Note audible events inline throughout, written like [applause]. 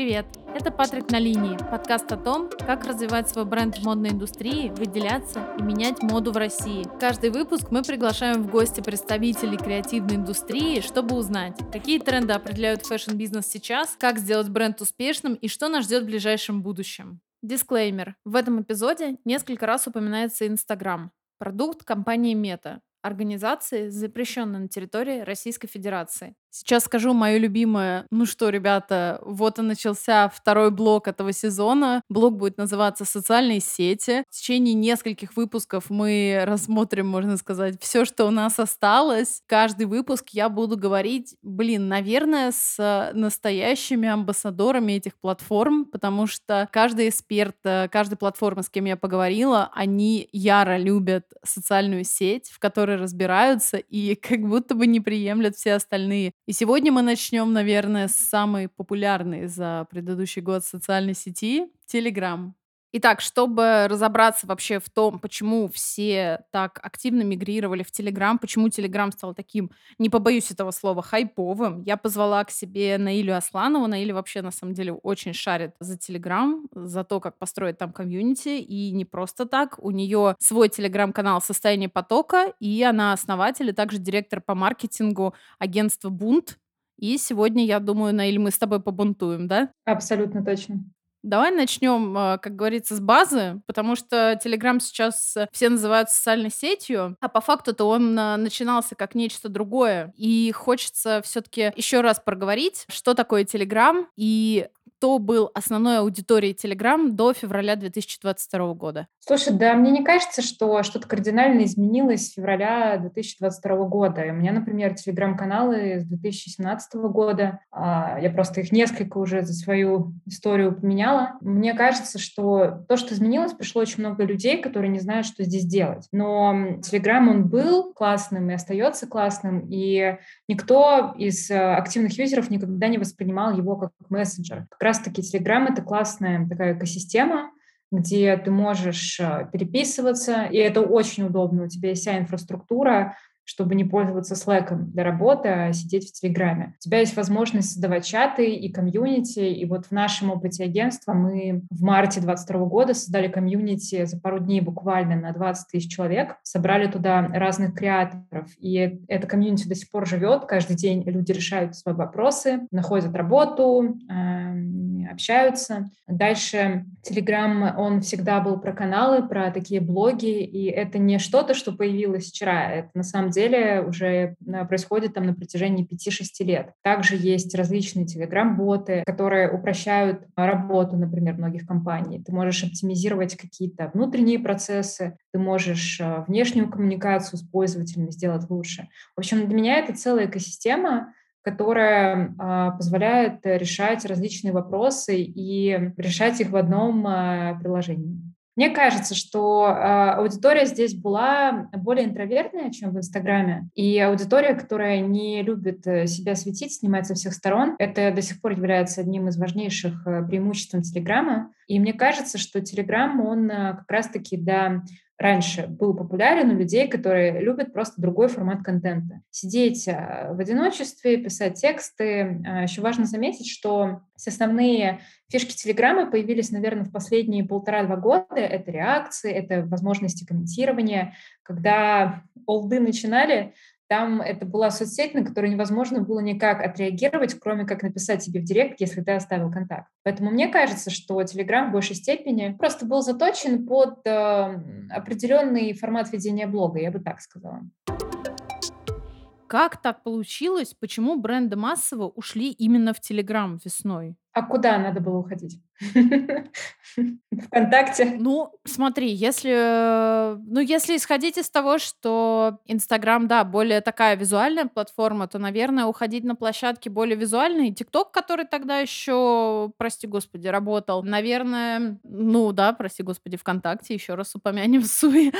Привет! Это Патрик на линии, подкаст о том, как развивать свой бренд в модной индустрии, выделяться и менять моду в России. Каждый выпуск мы приглашаем в гости представителей креативной индустрии, чтобы узнать, какие тренды определяют фэшн-бизнес сейчас, как сделать бренд успешным и что нас ждет в ближайшем будущем. Дисклеймер. В этом эпизоде несколько раз упоминается Инстаграм, продукт компании Мета, организации, запрещенной на территории Российской Федерации. Сейчас скажу мое любимое. Ну что, ребята, вот и начался второй блок этого сезона. Блок будет называться «Социальные сети». В течение нескольких выпусков мы рассмотрим, можно сказать, все, что у нас осталось. Каждый выпуск я буду говорить, блин, наверное, с настоящими амбассадорами этих платформ, потому что каждый эксперт, э, каждая платформа, с кем я поговорила, они яро любят социальную сеть, в которой разбираются и как будто бы не приемлят все остальные. И сегодня мы начнем, наверное, с самой популярной за предыдущий год социальной сети — Telegram. Итак, чтобы разобраться вообще в том, почему все так активно мигрировали в Телеграм, почему Телеграм стал таким, не побоюсь этого слова, хайповым, я позвала к себе Наилю Асланову. Наиля вообще, на самом деле, очень шарит за Телеграм, за то, как построить там комьюнити, и не просто так. У нее свой Телеграм-канал «Состояние потока», и она основатель и также директор по маркетингу агентства «Бунт». И сегодня, я думаю, Наиль, мы с тобой побунтуем, да? Абсолютно точно. Давай начнем, а, как говорится, с базы, потому что Telegram сейчас э, все называют социальной сетью, а по факту-то он а, начинался как нечто другое. И хочется все-таки еще раз проговорить, что такое Telegram и кто был основной аудиторией Telegram до февраля 2022 года? Слушай, да, мне не кажется, что что-то кардинально изменилось с февраля 2022 года. У меня, например, телеграм-каналы с 2017 года. А, я просто их несколько уже за свою историю поменяла. Мне кажется, что то, что изменилось, пришло очень много людей, которые не знают, что здесь делать. Но Телеграм, он был классным и остается классным, и никто из э, активных юзеров никогда не воспринимал его как мессенджер. Как раз-таки Telegram — это классная такая экосистема, где ты можешь э, переписываться, и это очень удобно. У тебя есть вся инфраструктура, чтобы не пользоваться Slack для работы, а сидеть в Телеграме. У тебя есть возможность создавать чаты и комьюнити, и вот в нашем опыте агентства мы в марте 2022 года создали комьюнити за пару дней буквально на 20 тысяч человек, собрали туда разных креаторов, и это комьюнити до сих пор живет, каждый день люди решают свои вопросы, находят работу, эм, общаются. Дальше Telegram, он всегда был про каналы, про такие блоги, и это не что-то, что появилось вчера, это на самом деле уже э, происходит там на протяжении 5-6 лет. Также есть различные телеграм-боты, которые упрощают работу, например, многих компаний. Ты можешь оптимизировать какие-то внутренние процессы, ты можешь э, внешнюю коммуникацию с пользователями сделать лучше. В общем, для меня это целая экосистема, которая а, позволяет решать различные вопросы и решать их в одном а, приложении. Мне кажется, что э, аудитория здесь была более интровертная, чем в Инстаграме. И аудитория, которая не любит э, себя светить, снимать со всех сторон, это до сих пор является одним из важнейших э, преимуществ Телеграма. И мне кажется, что Телеграм, он э, как раз-таки, да, раньше был популярен у людей, которые любят просто другой формат контента. Сидеть а, в одиночестве, писать тексты. А, Еще важно заметить, что все основные фишки Телеграма появились, наверное, в последние полтора-два года. Это реакции, это возможности комментирования. Когда олды начинали, там это была соцсеть, на которую невозможно было никак отреагировать, кроме как написать тебе в директ, если ты оставил контакт. Поэтому мне кажется, что Telegram в большей степени просто был заточен под э, определенный формат ведения блога, я бы так сказала. Как так получилось? Почему бренды массово ушли именно в Телеграм весной? А куда надо было уходить? [laughs] ВКонтакте? Ну, смотри, если, ну, если исходить из того, что Инстаграм, да, более такая визуальная платформа, то, наверное, уходить на площадки более визуальные. ТикТок, который тогда еще, прости господи, работал, наверное, ну да, прости господи, ВКонтакте, еще раз упомянем [laughs] Суи,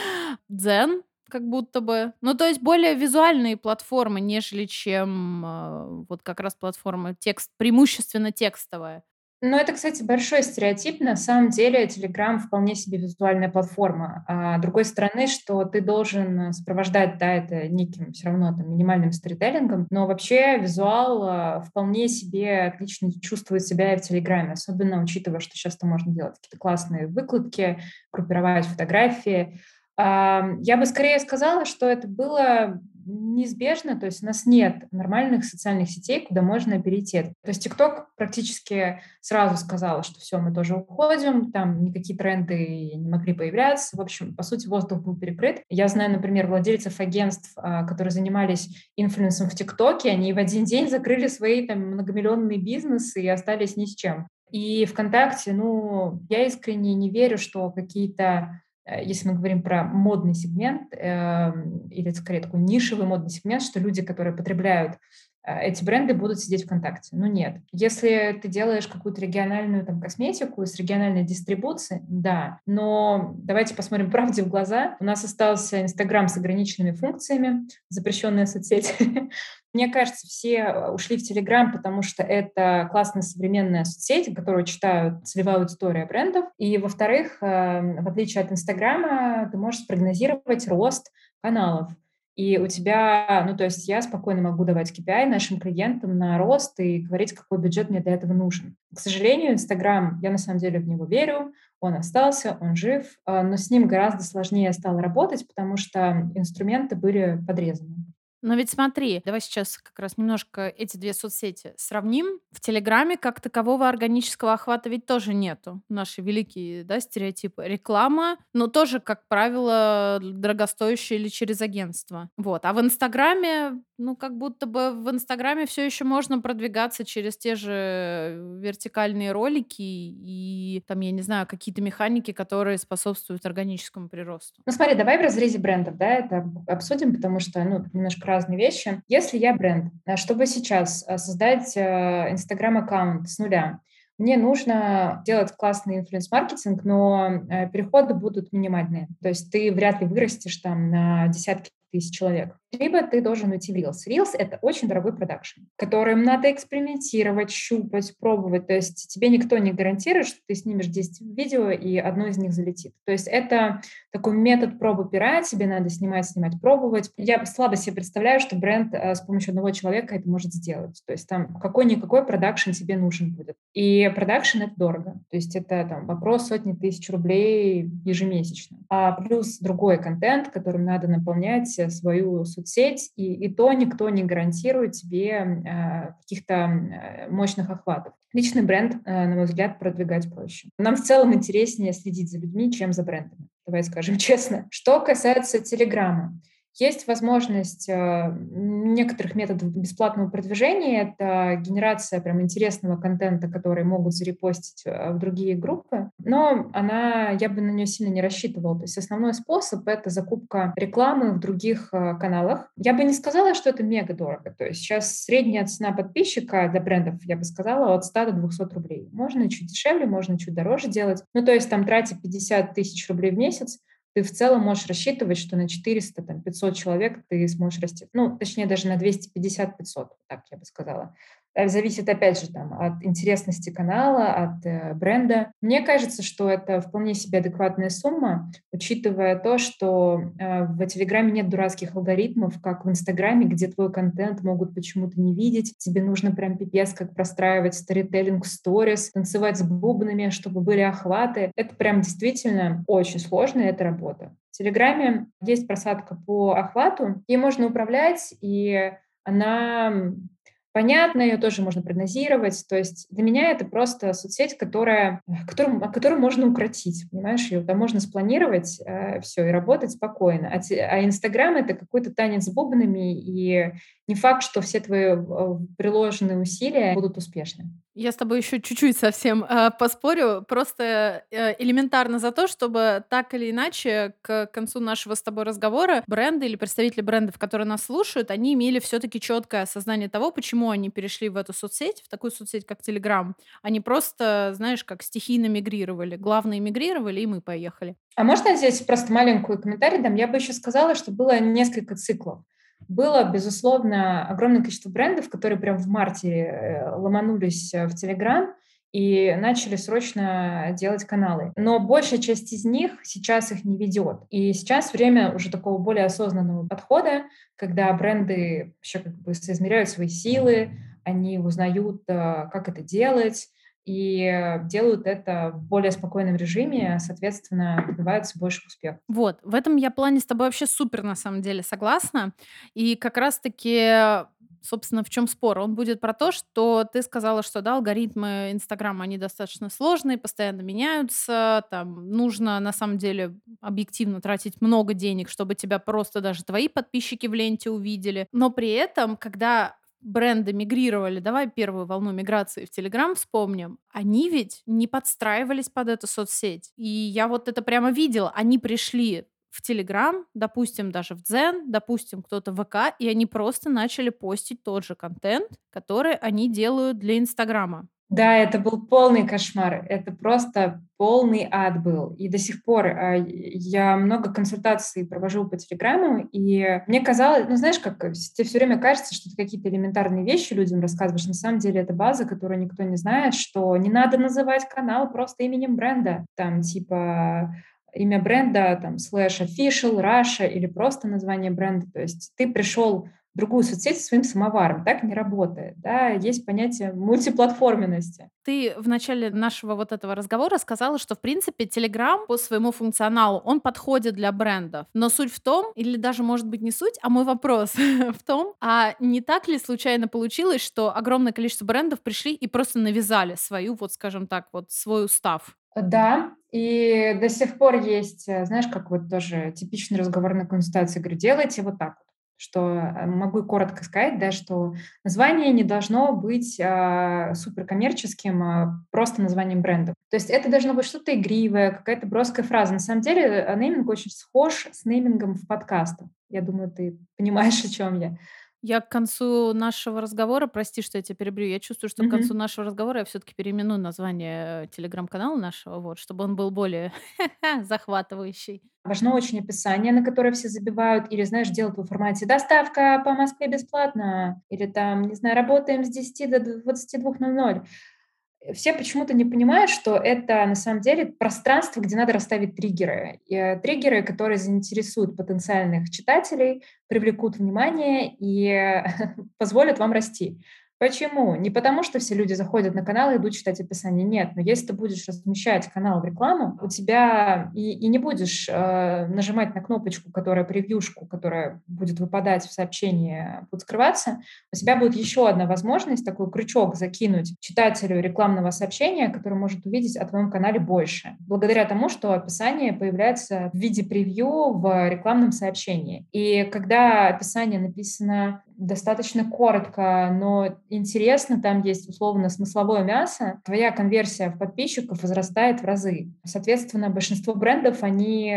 Дзен, как будто бы. Ну, то есть более визуальные платформы, нежели чем э, вот как раз платформа текст, преимущественно текстовая. Ну, это, кстати, большой стереотип. На самом деле Telegram вполне себе визуальная платформа. А другой стороны, что ты должен сопровождать, да, это неким все равно там минимальным сторителлингом, но вообще визуал а, вполне себе отлично чувствует себя и в Телеграме, особенно учитывая, что сейчас там можно делать какие-то классные выкладки, группировать фотографии. Я бы скорее сказала, что это было неизбежно, то есть у нас нет нормальных социальных сетей, куда можно перейти. То есть TikTok практически сразу сказал, что все, мы тоже уходим, там никакие тренды не могли появляться. В общем, по сути, воздух был перекрыт. Я знаю, например, владельцев агентств, а, которые занимались инфлюенсом в ТикТоке, они в один день закрыли свои там многомиллионные бизнесы и остались ни с чем. И ВКонтакте, ну, я искренне не верю, что какие-то если мы говорим про модный сегмент, э, или скорее такой нишевый модный сегмент, что люди, которые потребляют э, эти бренды будут сидеть ВКонтакте. Ну нет. Если ты делаешь какую-то региональную там, косметику с региональной дистрибуцией, да. Но давайте посмотрим правде в глаза. У нас остался Инстаграм с ограниченными функциями, запрещенная соцсеть. [laughs] Мне кажется, все э, ушли в Телеграм, потому что это классная современная соцсеть, которую читают целевая аудитория брендов. И, во-вторых, эм, в отличие от Инстаграма, ты можешь спрогнозировать рост каналов. И у тебя, ну, то есть я спокойно могу давать KPI нашим клиентам на рост и говорить, какой бюджет мне для этого нужен. К сожалению, Инстаграм, я на самом деле в него верю, он остался, он жив, э, но с ним гораздо сложнее стало работать, потому что инструменты были подрезаны. Но ведь смотри, давай сейчас как раз немножко эти две соцсети сравним. В Телеграме как такового органического охвата ведь тоже нету. Наши великие да, стереотипы. Реклама, но тоже, как правило, дорогостоящая или через агентство. Вот. А в Инстаграме, ну, как будто бы в Инстаграме все еще можно продвигаться через те же вертикальные ролики и там, я не знаю, какие-то механики, которые способствуют органическому приросту. Ну, смотри, давай в разрезе брендов, да, это обсудим, потому что, ну, немножко разные вещи. Если я бренд, э, чтобы сейчас э, создать э, Инстаграм-аккаунт с нуля, мне нужно делать классный инфлюенс-маркетинг, но переходы будут минимальные. То есть ты вряд ли вырастешь там на десятки тысяч человек либо ты должен уйти в Reels. Reels — это очень дорогой продакшн, которым надо экспериментировать, щупать, пробовать. То есть тебе никто не гарантирует, что ты снимешь 10 видео, и одно из них залетит. То есть это такой метод пробы пера, тебе надо снимать, снимать, пробовать. Я слабо себе представляю, что бренд э, с помощью одного человека это может сделать. То есть там какой-никакой продакшн тебе нужен будет. И продакшн — это дорого. То есть это там вопрос сотни тысяч рублей ежемесячно. А плюс другой контент, которым надо наполнять свою соцсеть, и, и то никто не гарантирует тебе э, каких-то э, мощных охватов. Личный бренд, э, на мой взгляд, продвигать проще. Нам в целом интереснее следить за людьми, чем за брендами. Давай скажем [laughs] честно. Что касается Телеграма. Есть возможность э, некоторых методов бесплатного продвижения. Это генерация прям интересного контента, который могут зарепостить э, в другие группы. Но она, я бы на нее сильно не рассчитывала. То есть основной способ — это закупка рекламы в других э, каналах. Я бы не сказала, что это мега дорого. То есть сейчас средняя цена подписчика для брендов, я бы сказала, от 100 до 200 рублей. Можно чуть дешевле, можно чуть дороже делать. Ну, то есть там тратить 50 тысяч рублей в месяц, ты в целом можешь рассчитывать, что на 400, там, 500 человек ты сможешь расти. Ну, точнее, даже на 250-500, так я бы сказала. Э, зависит, опять же, там, от интересности канала, от э, бренда. Мне кажется, что это вполне себе адекватная сумма, учитывая то, что э, в Телеграме нет дурацких алгоритмов, как в Инстаграме, где твой контент могут почему-то не видеть. Тебе нужно прям пипец, как простраивать сторителлинг сторис, танцевать с бубнами, чтобы были охваты. Это прям действительно очень сложно, это работа. В Телеграме есть просадка по охвату, ей можно управлять, и она понятно, ее тоже можно прогнозировать. То есть для меня это просто соцсеть, которая, которую, которую можно укротить, понимаешь? Ее там можно спланировать, э, все, и работать спокойно. А, а Инстаграм — это какой-то танец с бубнами, и не факт, что все твои э, приложенные усилия будут успешны. Я с тобой еще чуть-чуть совсем э, поспорю, просто э, элементарно за то, чтобы так или иначе к концу нашего с тобой разговора бренды или представители брендов, которые нас слушают, они имели все-таки четкое осознание того, почему они перешли в эту соцсеть, в такую соцсеть, как Telegram. Они просто, знаешь, как стихийно мигрировали. Главное, мигрировали, и мы поехали. А можно здесь просто маленькую комментарий дам? Я бы еще сказала, что было несколько циклов. Было, безусловно, огромное количество брендов, которые прям в марте э, ломанулись э, в Телеграм, и начали срочно делать каналы. Но большая часть из них сейчас их не ведет. И сейчас время уже такого более осознанного подхода, когда бренды вообще как бы соизмеряют свои силы, они узнают, э, как это делать, и делают это в более спокойном режиме, соответственно, добиваются больше успеха. Вот, в этом я плане с тобой вообще супер на самом деле согласна. И как раз-таки собственно, в чем спор? Он будет про то, что ты сказала, что да, алгоритмы Инстаграма, они достаточно сложные, постоянно меняются, там нужно на самом деле объективно тратить много денег, чтобы тебя просто даже твои подписчики в ленте увидели. Но при этом, когда бренды мигрировали, давай первую волну миграции в Телеграм вспомним, они ведь не подстраивались под эту соцсеть. И я вот это прямо видела. Они пришли в Телеграм, допустим, даже в Дзен, допустим, кто-то в ВК, и они просто начали постить тот же контент, который они делают для Инстаграма. Да, это был полный кошмар. Это просто полный ад был. И до сих пор э, я много консультаций провожу по Телеграму, и мне казалось, ну знаешь, как тебе все время кажется, что ты какие-то элементарные вещи людям рассказываешь. На самом деле это база, которую никто не знает, что не надо называть канал просто именем бренда. Там типа имя бренда, там, слэш official, Russia или просто название бренда. То есть ты пришел другую соцсеть своим самоваром. Так не работает. Да? Есть понятие мультиплатформенности. Ты в начале нашего вот этого разговора сказала, что, в принципе, Telegram по своему функционалу, он подходит для брендов. Но суть в том, или даже, может быть, не суть, а мой вопрос [laughs] в том, а не так ли случайно получилось, что огромное количество брендов пришли и просто навязали свою, вот скажем так, вот свой устав? Да, и до сих пор есть, э, знаешь, как вот тоже типичный разговор на консультации, говорю, делайте вот так вот что э, могу коротко сказать, да, что название не должно быть а, суперкоммерческим, а просто названием бренда. То есть это должно быть что-то игривое, какая-то броская фраза. На самом деле э, нейминг очень схож с неймингом в подкастах. Я думаю, ты понимаешь, о чем я. Я к концу нашего разговора, прости, что я тебя перебью, я чувствую, что к концу нашего разговора я все-таки переименую название э, телеграм-канала нашего, вот, чтобы он был более [laughs] захватывающий. Важно очень описание, на которое все забивают, или, знаешь, делают в формате «доставка по Москве бесплатно», или там, не знаю, «работаем с 10 до 22.00» все почему-то не понимают, что это на самом деле пространство, где надо расставить триггеры. И, э, триггеры, которые заинтересуют потенциальных читателей, привлекут внимание и [laughs] позволят вам расти. Почему? Не потому, что все люди заходят на канал и идут читать описание. Нет, но если ты будешь размещать канал в рекламу, у тебя и, и не будешь э, нажимать на кнопочку, которая превьюшку, которая будет выпадать в сообщении, будет скрываться, у тебя будет еще одна возможность, такой крючок закинуть читателю рекламного сообщения, который может увидеть о твоем канале больше. Благодаря тому, что описание появляется в виде превью в рекламном сообщении. И когда описание написано достаточно коротко, но интересно, там есть условно смысловое мясо, твоя конверсия в подписчиков возрастает в разы. Соответственно, большинство брендов, они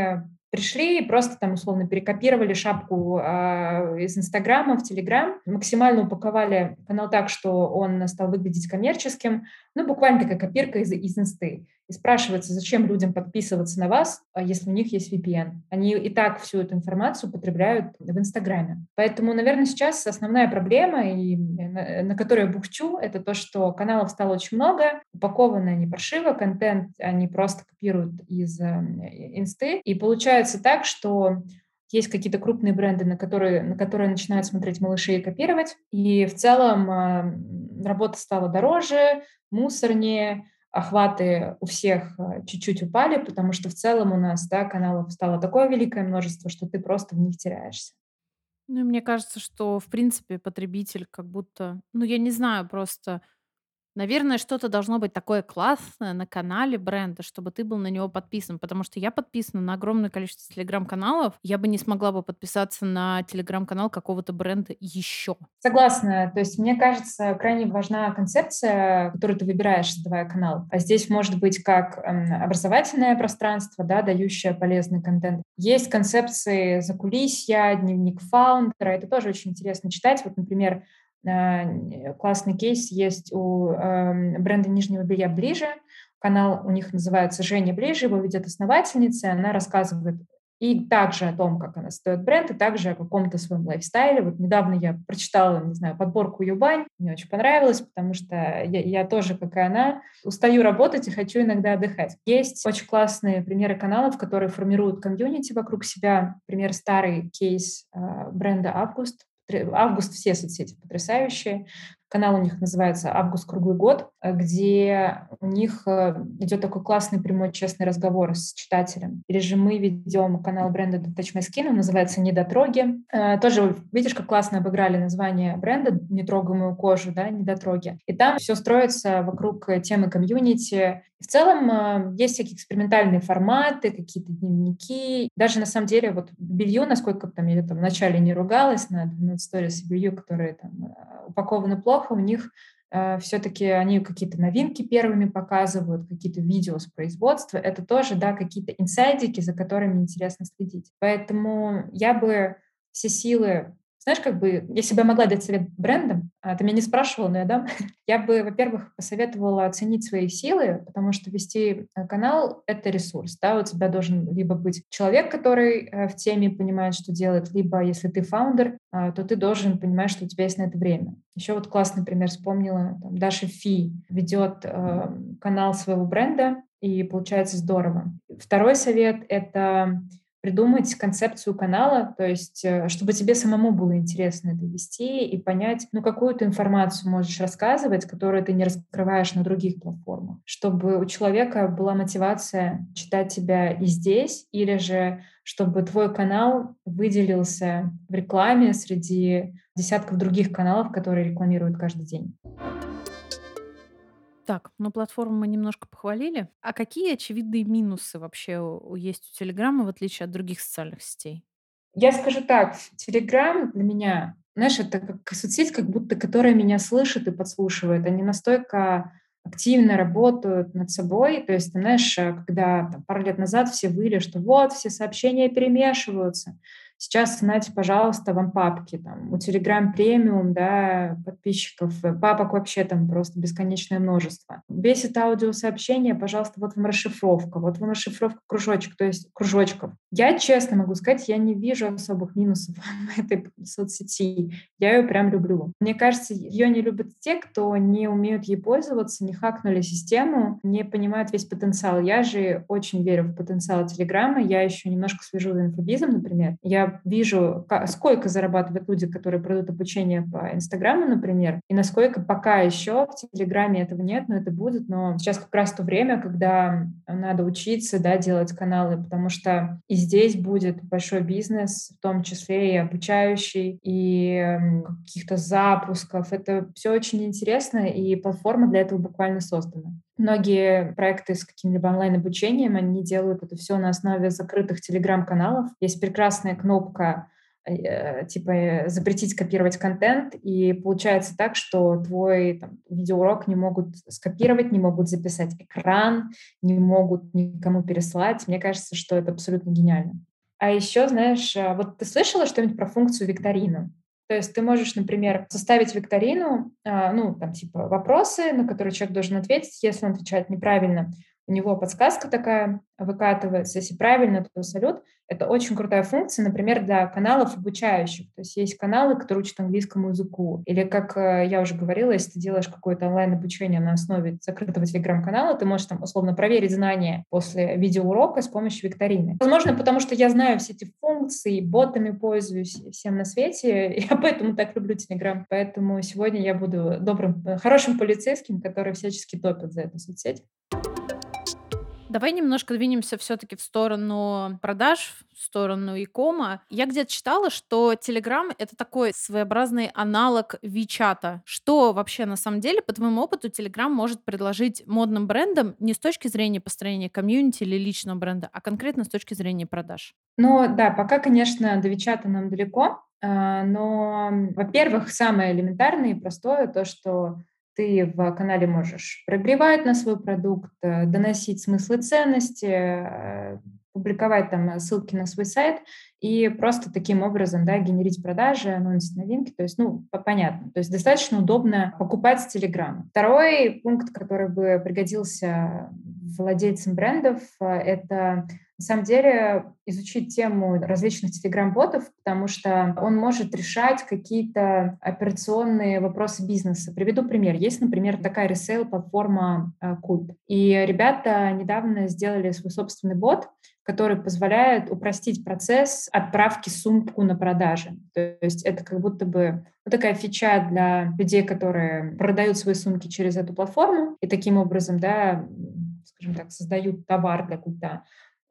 пришли и просто там условно перекопировали шапку э, из Инстаграма в Телеграм, максимально упаковали канал так, что он стал выглядеть коммерческим, ну, буквально такая копирка из, из Инсты. И спрашивается, зачем людям подписываться на вас, а если у них есть VPN. Они и так всю эту информацию потребляют в Инстаграме. Поэтому, наверное, сейчас основная проблема, и на, на которую я бухчу, это то, что каналов стало очень много, упакованы они паршиво, контент они просто копируют из э, Инсты. И получается так, что есть какие-то крупные бренды, на которые, на которые начинают смотреть малыши и копировать. И в целом э, работа стала дороже, мусорнее, охваты у всех э, чуть-чуть упали, потому что в целом у нас да, каналов стало такое великое множество, что ты просто в них теряешься. Ну мне кажется, что в принципе потребитель как будто, ну я не знаю, просто Наверное, что-то должно быть такое классное на канале бренда, чтобы ты был на него подписан. Потому что я подписана на огромное количество телеграм-каналов. Я бы не смогла бы подписаться на телеграм-канал какого-то бренда еще. Согласна. То есть, мне кажется, крайне важна концепция, которую ты выбираешь, создавая канал. А здесь может быть как эм, образовательное пространство, да, дающее полезный контент. Есть концепции закулисья, дневник фаундера. Это тоже очень интересно читать. Вот, например, классный кейс есть у эм, бренда нижнего белья «Ближе». Канал у них называется «Женя Ближе», его ведет основательница, она рассказывает и также о том, как она стоит бренд, и также о каком-то своем лайфстайле. Вот недавно я прочитала, не знаю, подборку Юбань, мне очень понравилось, потому что я, я тоже, как и она, устаю работать и хочу иногда отдыхать. Есть очень классные примеры каналов, которые формируют комьюнити вокруг себя. Пример старый кейс э, бренда Август, Август все соцсети потрясающие. Канал у них называется «Август круглый год», э, где у них э, идет такой классный прямой честный разговор с читателем. Или же мы ведем канал бренда Touch My Skin, он называется «Недотроги». Э, тоже видишь, как классно обыграли название бренда «Не трогай мою кожу», да, «Недотроги». И там все строится вокруг темы комьюнити. В целом есть всякие экспериментальные форматы, какие-то дневники. Даже на самом деле вот белью, насколько там я там вначале не ругалась на 12 сторис белью, которые там упакованы плохо, у них э, все-таки они какие-то новинки первыми показывают, какие-то видео с производства. Это тоже, да, какие-то инсайдики, за которыми интересно следить. Поэтому я бы все силы знаешь, как бы, я могла дать совет брендам, а ты меня не спрашивала, но я дам, [laughs] я бы, во-первых, посоветовала оценить свои силы, потому что вести э, канал — это ресурс, да, у тебя должен либо быть человек, который э, в теме понимает, что делает, либо если ты фаундер, а, то ты должен понимать, что у тебя есть на это время. Еще вот классный пример вспомнила, там, Даша Фи ведет э, канал своего бренда, и получается здорово. Второй совет — это придумать концепцию канала, то есть э, чтобы тебе самому было интересно это вести и понять, ну, какую ты информацию можешь рассказывать, которую ты не раскрываешь на других платформах, чтобы у человека была мотивация читать тебя и здесь, или же чтобы твой канал выделился в рекламе среди десятков других каналов, которые рекламируют каждый день. Так, ну платформу мы немножко похвалили. А какие очевидные минусы вообще есть у Телеграма, в отличие от других социальных сетей? Я скажу так, Телеграм для меня, знаешь, это как соцсеть, как будто которая меня слышит и подслушивает. Они настолько активно работают над собой. То есть, знаешь, когда там, пару лет назад все выли, что вот, все сообщения перемешиваются. Сейчас, знаете, пожалуйста, вам папки, там, у Telegram премиум, да, подписчиков, э, папок вообще там просто бесконечное множество. Бесит аудиосообщение, пожалуйста, вот вам расшифровка, вот вам расшифровка кружочек, то есть кружочков. Я честно могу сказать, я не вижу особых минусов [laughs] этой соцсети. Я ее прям люблю. Мне кажется, ее не любят те, кто не умеют ей пользоваться, не хакнули систему, не понимают весь потенциал. Я же очень верю в потенциал Телеграма. Я еще немножко свяжу за инфобизом, например. Я вижу, сколько зарабатывают люди, которые продают обучение по Инстаграму, например, и насколько пока еще в Телеграме этого нет, но это будет. Но сейчас как раз то время, когда надо учиться, да, делать каналы, потому что и здесь будет большой бизнес, в том числе и обучающий, и каких-то запусков. Это все очень интересно, и платформа для этого буквально создана. Многие проекты с каким-либо онлайн-обучением, они делают это все на основе закрытых телеграм-каналов. Есть прекрасная кнопка э, типа э, запретить копировать контент, и получается так, что твой там, видеоурок не могут скопировать, не могут записать экран, не могут никому переслать. Мне кажется, что это абсолютно гениально. А еще, знаешь, э, вот ты слышала что-нибудь про функцию викторина? То есть ты можешь, например, составить викторину, а, ну, там, типа, вопросы, на которые человек должен ответить. Если он отвечает неправильно, у него подсказка такая выкатывается. Если правильно, то салют. Это очень крутая функция, например, для каналов обучающих. То есть есть каналы, которые учат английскому языку. Или, как э, я уже говорила, если ты делаешь какое-то онлайн-обучение на основе закрытого телеграм-канала, ты можешь там условно проверить знания после видеоурока с помощью викторины. Возможно, потому что я знаю все эти функции, ботами пользуюсь всем на свете, [laughs] я поэтому так люблю телеграм. Поэтому сегодня я буду добрым, хорошим полицейским, который всячески топит за эту соцсеть. Давай немножко двинемся все-таки в сторону продаж, в сторону икома. Я где-то читала, что Telegram — это такой своеобразный аналог Вичата. Что вообще на самом деле, по твоему опыту, Telegram может предложить модным брендам не с точки зрения построения комьюнити или личного бренда, а конкретно с точки зрения продаж? Ну да, пока, конечно, до Вичата нам далеко, а, но, во-первых, самое элементарное и простое то, что ты в канале можешь прогревать на свой продукт, э, доносить смыслы ценности, э, публиковать там ссылки на свой сайт и просто таким образом да, генерить продажи, анонсить новинки. То есть, ну, понятно. То есть достаточно удобно покупать с Телеграма. Второй пункт, который бы пригодился владельцам брендов, э, это на самом деле изучить тему различных телеграм-ботов, потому что он может решать какие-то операционные вопросы бизнеса. Приведу пример. Есть, например, такая ресейл-платформа Культ. И ребята недавно сделали свой собственный бот, который позволяет упростить процесс отправки сумку на продажи. То есть это как будто бы ну, такая фича для людей, которые продают свои сумки через эту платформу и таким образом, да, скажем так, создают товар для культа.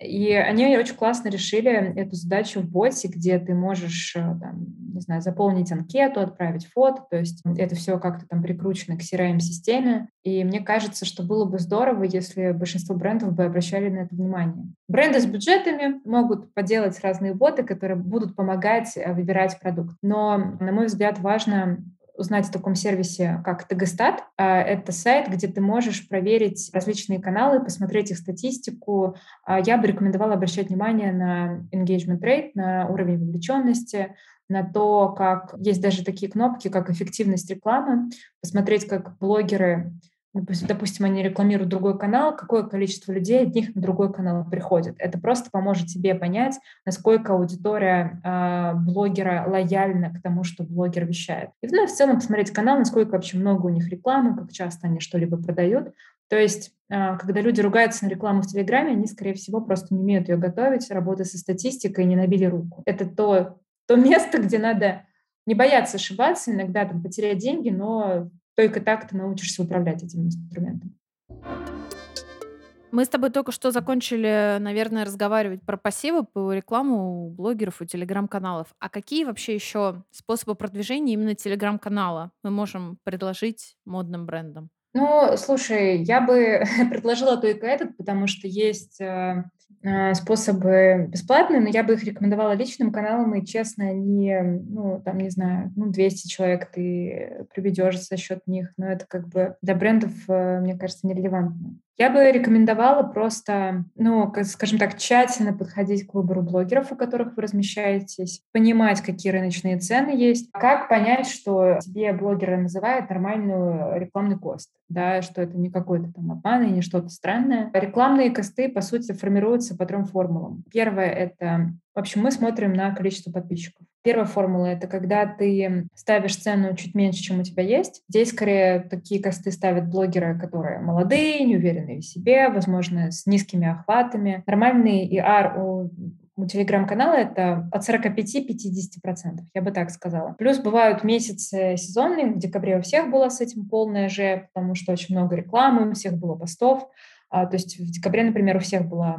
И они очень классно решили эту задачу в боте, где ты можешь, э, там, не знаю, заполнить анкету, отправить фото, то есть это все как-то там прикручено к CRM-системе. И мне кажется, что было бы здорово, если большинство брендов бы обращали на это внимание. Бренды с бюджетами могут поделать разные боты, которые будут помогать э, выбирать продукт. Но, на мой взгляд, важно узнать о таком сервисе, как Тегостат. А, это сайт, где ты можешь проверить различные каналы, посмотреть их статистику. А, я бы рекомендовала обращать внимание на engagement rate, на уровень вовлеченности, на то, как есть даже такие кнопки, как эффективность рекламы, посмотреть, как блогеры допустим, они рекламируют другой канал, какое количество людей от них на другой канал приходит. Это просто поможет тебе понять, насколько аудитория э, блогера лояльна к тому, что блогер вещает. И ну, в целом посмотреть канал, насколько вообще много у них рекламы, как часто они что-либо продают. То есть, э, когда люди ругаются на рекламу в Телеграме, они, скорее всего, просто не умеют ее готовить, работая со статистикой, не набили руку. Это то, то место, где надо не бояться ошибаться, иногда там потерять деньги, но только так ты научишься управлять этим инструментом. Мы с тобой только что закончили, наверное, разговаривать про пассивы по рекламу у блогеров и телеграм-каналов. А какие вообще еще способы продвижения именно телеграм-канала мы можем предложить модным брендам? Ну, слушай, я бы [laughs] предложила только этот, потому что есть э, способы бесплатные, но я бы их рекомендовала личным каналам, и, честно, они, ну, там, не знаю, ну, 200 человек ты приведешь за счет них, но это как бы для брендов, э, мне кажется, нерелевантно. Я бы рекомендовала просто, ну, скажем так, тщательно подходить к выбору блогеров, у которых вы размещаетесь, понимать, какие рыночные цены есть, как понять, что тебе блогеры называют нормальную рекламный кост, да, что это не какой-то там обман и не что-то странное. Рекламные косты, по сути, формируются по трем формулам. Первое — это в общем, мы смотрим на количество подписчиков. Первая формула — это когда ты ставишь цену чуть меньше, чем у тебя есть. Здесь скорее такие косты ставят блогеры, которые молодые, неуверенные в себе, возможно, с низкими охватами. Нормальный ER у у телеграм-канала это от 45-50%, я бы так сказала. Плюс бывают месяцы сезонные, в декабре у всех было с этим полное же, потому что очень много рекламы, у всех было постов. А, то есть в декабре, например, у всех была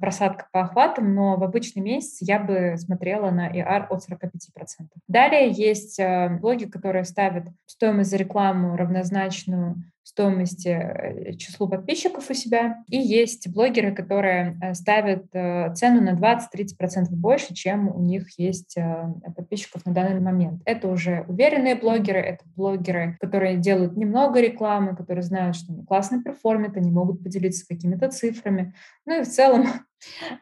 просадка по охватам, но в обычный месяц я бы смотрела на ER от 45%. Далее есть э, блоги, которые ставят стоимость за рекламу равнозначную стоимости э, числу подписчиков у себя. И есть блогеры, которые э, ставят э, цену на 20-30% больше, чем у них есть подписчиков на данный момент. Это уже уверенные блогеры, это блогеры, которые делают немного рекламы, которые знают, что они классно перформят, они могут поделиться какими-то цифрами. Ну и в целом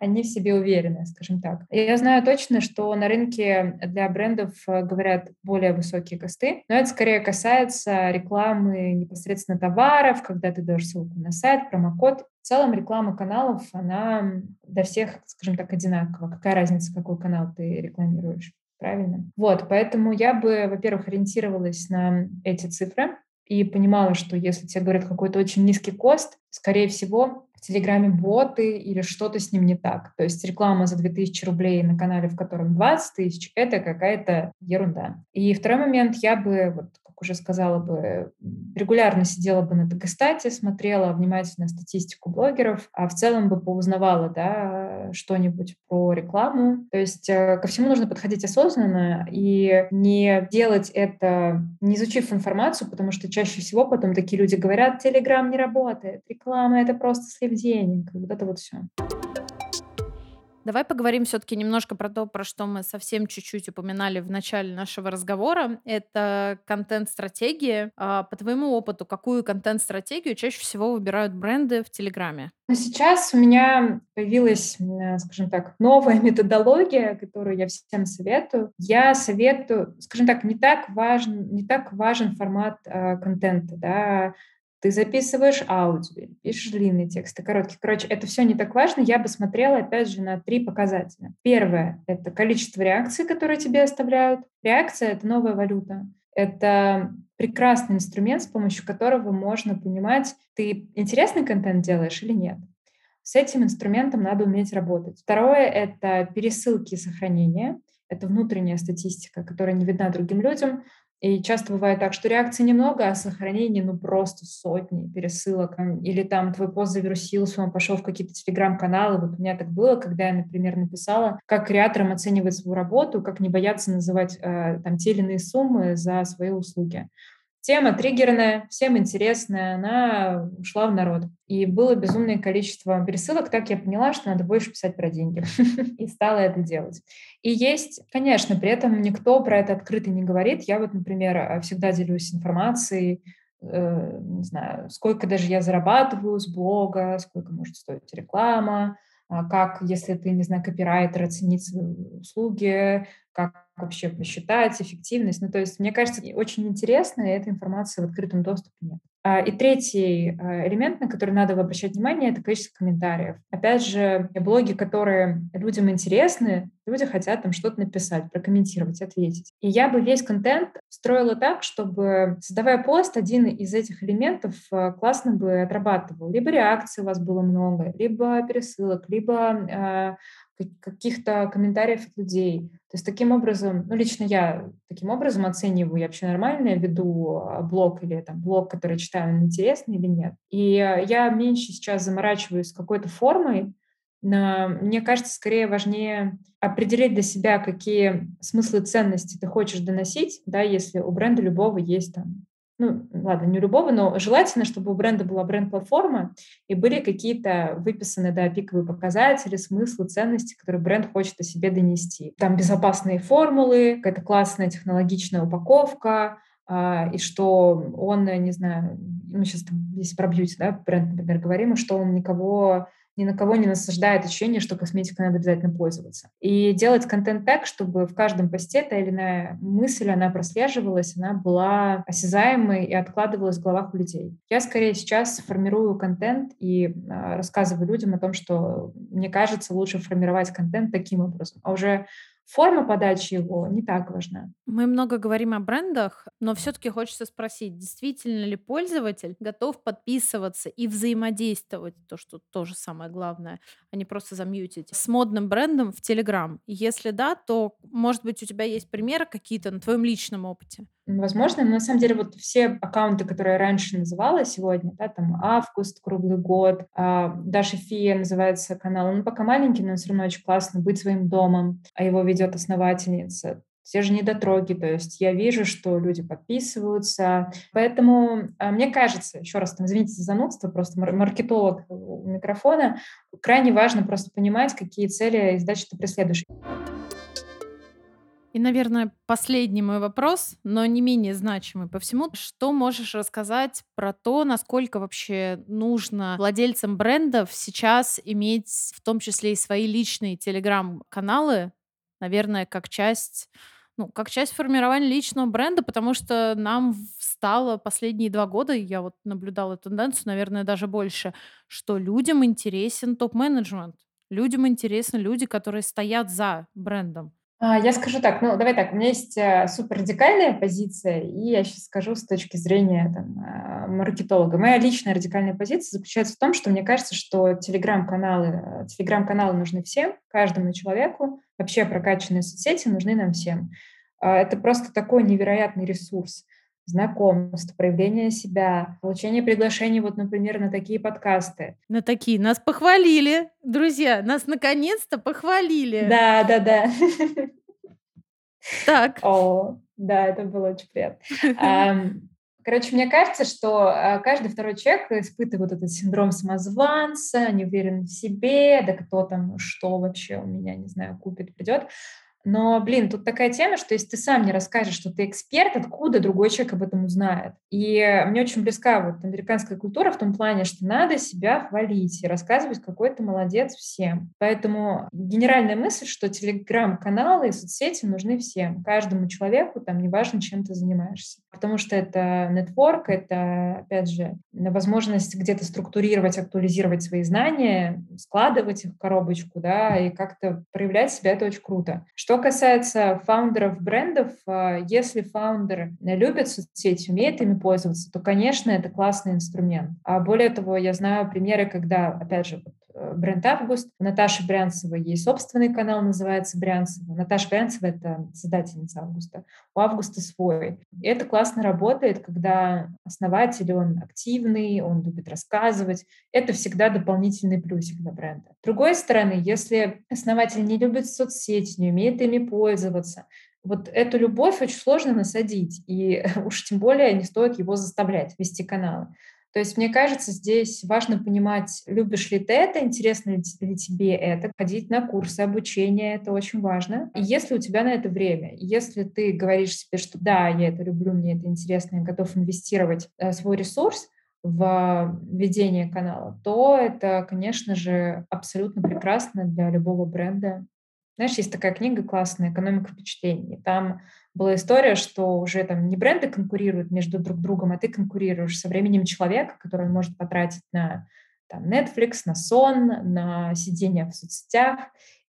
они в себе уверены, скажем так. Я знаю точно, что на рынке для брендов э, говорят более высокие косты, но это скорее касается рекламы непосредственно товаров, когда ты даешь ссылку на сайт, промокод. В целом реклама каналов, она для всех, скажем так, одинакова. Какая разница, какой канал ты рекламируешь? Правильно? Вот, поэтому я бы, во-первых, ориентировалась на эти цифры, и понимала, что если тебе говорят какой-то очень низкий кост, скорее всего, Телеграме боты или что-то с ним не так. То есть реклама за 2000 рублей на канале, в котором 20 тысяч, это какая-то ерунда. И второй момент, я бы вот как уже сказала бы, регулярно сидела бы на Дагестате, смотрела внимательно статистику блогеров, а в целом бы поузнавала, да, что-нибудь про рекламу. То есть э, ко всему нужно подходить осознанно и не делать это, не изучив информацию, потому что чаще всего потом такие люди говорят, Телеграм не работает, реклама — это просто слив денег, вот это вот все. Давай поговорим все-таки немножко про то, про что мы совсем чуть-чуть упоминали в начале нашего разговора. Это контент-стратегии. А, по твоему опыту, какую контент-стратегию чаще всего выбирают бренды в Телеграме? Но сейчас у меня появилась, скажем так, новая [laughs] методология, которую я всем советую. Я советую, скажем так, не так важен, не так важен формат э, контента, да, ты записываешь аудио, пишешь длинные тексты, короткие. Короче, это все не так важно. Я бы смотрела, опять же, на три показателя. Первое — это количество реакций, которые тебе оставляют. Реакция — это новая валюта. Это прекрасный инструмент, с помощью которого можно понимать, ты интересный контент делаешь или нет. С этим инструментом надо уметь работать. Второе — это пересылки и сохранения. Это внутренняя статистика, которая не видна другим людям. И часто бывает так, что реакций немного, а сохранений ну просто сотни пересылок. Или там твой пост завирусился, он пошел в какие-то телеграм-каналы. Вот у меня так было, когда я, например, написала, как креаторам оценивать свою работу, как не бояться называть э, там те или иные суммы за свои услуги. Тема триггерная, всем интересная, она ушла в народ. И было безумное количество пересылок, так я поняла, что надо больше писать про деньги. [laughs] И стала это делать. И есть, конечно, при этом никто про это открыто не говорит. Я вот, например, всегда делюсь информацией, э, не знаю, сколько даже я зарабатываю с блога, сколько может стоить реклама, а как, если ты, не знаю, копирайтер, оценить свои услуги, как вообще посчитать эффективность. Ну, то есть, мне кажется, очень интересно, и эта информация в открытом доступе нет. А, и третий а, элемент, на который надо обращать внимание, это количество комментариев. Опять же, блоги, которые людям интересны, люди хотят там что-то написать, прокомментировать, ответить. И я бы весь контент строила так, чтобы, создавая пост, один из этих элементов а, классно бы отрабатывал. Либо реакций у вас было много, либо пересылок, либо каких-то комментариев от людей. То есть таким образом, ну лично я таким образом оцениваю, я вообще нормально веду а, блог или там блог, который читаю, он интересный или нет. И я меньше сейчас заморачиваюсь какой-то формой, но мне кажется, скорее важнее определить для себя, какие смыслы ценности ты хочешь доносить, да, если у бренда любого есть там ну, ладно, не любого, но желательно, чтобы у бренда была бренд-платформа и были какие-то выписаны, да, пиковые показатели, смыслы, ценности, которые бренд хочет о себе донести. Там безопасные формулы, какая-то классная технологичная упаковка, а, и что он, не знаю, мы сейчас там, если про бьюти, да, бренд, например, говорим, что он никого ни на кого не насаждает ощущение, что косметикой надо обязательно пользоваться. И делать контент так, чтобы в каждом посте та или иная мысль, она прослеживалась, она была осязаемой и откладывалась в головах у людей. Я скорее сейчас формирую контент и э, рассказываю людям о том, что мне кажется, лучше формировать контент таким образом. А уже форма подачи его не так важна. Мы много говорим о брендах, но все-таки хочется спросить, действительно ли пользователь готов подписываться и взаимодействовать, то, что тоже самое главное, а не просто замьютить, с модным брендом в Телеграм? Если да, то, может быть, у тебя есть примеры какие-то на твоем личном опыте? Возможно, но на самом деле вот все аккаунты, которые я раньше называла сегодня, да, там Август, круглый год, а, Даша Фия называется канал, он пока маленький, но все равно очень классно быть своим домом, а его ведет основательница. Все же недотроги, то есть я вижу, что люди подписываются. Поэтому а, мне кажется, еще раз, там, извините за занудство, просто маркетолог у микрофона, крайне важно просто понимать, какие цели и задачи ты преследуешь. И, наверное, последний мой вопрос, но не менее значимый по всему. Что можешь рассказать про то, насколько вообще нужно владельцам брендов сейчас иметь в том числе и свои личные телеграм-каналы, наверное, как часть ну, как часть формирования личного бренда, потому что нам стало последние два года, я вот наблюдала тенденцию, наверное, даже больше, что людям интересен топ-менеджмент. Людям интересны люди, которые стоят за брендом. А, я скажу так, ну давай так, у меня есть э, супер радикальная позиция, и я сейчас скажу с точки зрения там, э, маркетолога. Моя личная радикальная позиция заключается в том, что мне кажется, что телеграм-каналы, э, телеграм-каналы нужны всем, каждому человеку, вообще прокачанные соцсети нужны нам всем. А, это просто такой невероятный ресурс знакомств, проявления себя, получение приглашений, вот, например, на такие подкасты. На такие. Нас похвалили, друзья, нас наконец-то похвалили. Да, да, да. Так. О, да, это было очень приятно. [laughs] Короче, мне кажется, что а, каждый второй человек испытывает этот синдром самозванца, не уверен в себе, да кто там, что вообще у меня, не знаю, купит, придет. Но, блин, тут такая тема, что если ты сам не расскажешь, что ты эксперт, откуда другой человек об этом узнает? И мне очень близка вот американская культура в том плане, что надо себя хвалить и рассказывать, какой ты молодец всем. Поэтому генеральная мысль, что телеграм-каналы и соцсети нужны всем, каждому человеку, там, неважно, чем ты занимаешься. Потому что это нетворк, это, опять же, возможность где-то структурировать, актуализировать свои знания, складывать их в коробочку, да, и как-то проявлять себя, это очень круто. Что касается фаундеров брендов, а, если фаундер любит соцсети, умеет ими пользоваться, то, конечно, это классный инструмент. А более того, я знаю примеры, когда, опять же, Э, бренд «Август». У Наташи Брянцевой есть собственный канал, называется «Брянцева». Наташа Брянцева — это создательница «Августа». У «Августа» свой. И это классно работает, когда основатель, он активный, он любит рассказывать. Это всегда дополнительный плюсик для бренда. С другой стороны, если основатель не любит соцсети, не умеет ими пользоваться, вот эту любовь очень сложно насадить, и [laughs] уж тем более не стоит его заставлять вести каналы. То есть, мне кажется, здесь важно понимать, любишь ли ты это, интересно ли тебе это, ходить на курсы обучения, это очень важно. И если у тебя на это время, если ты говоришь себе, что да, я это люблю, мне это интересно, я готов инвестировать э, свой ресурс, в ведение канала, то это, конечно же, абсолютно прекрасно для любого бренда. Знаешь, есть такая книга классная «Экономика впечатлений». Там была история, что уже там не бренды конкурируют между друг другом, а ты конкурируешь со временем человека, который он может потратить на там, Netflix, на сон, на сидение в соцсетях.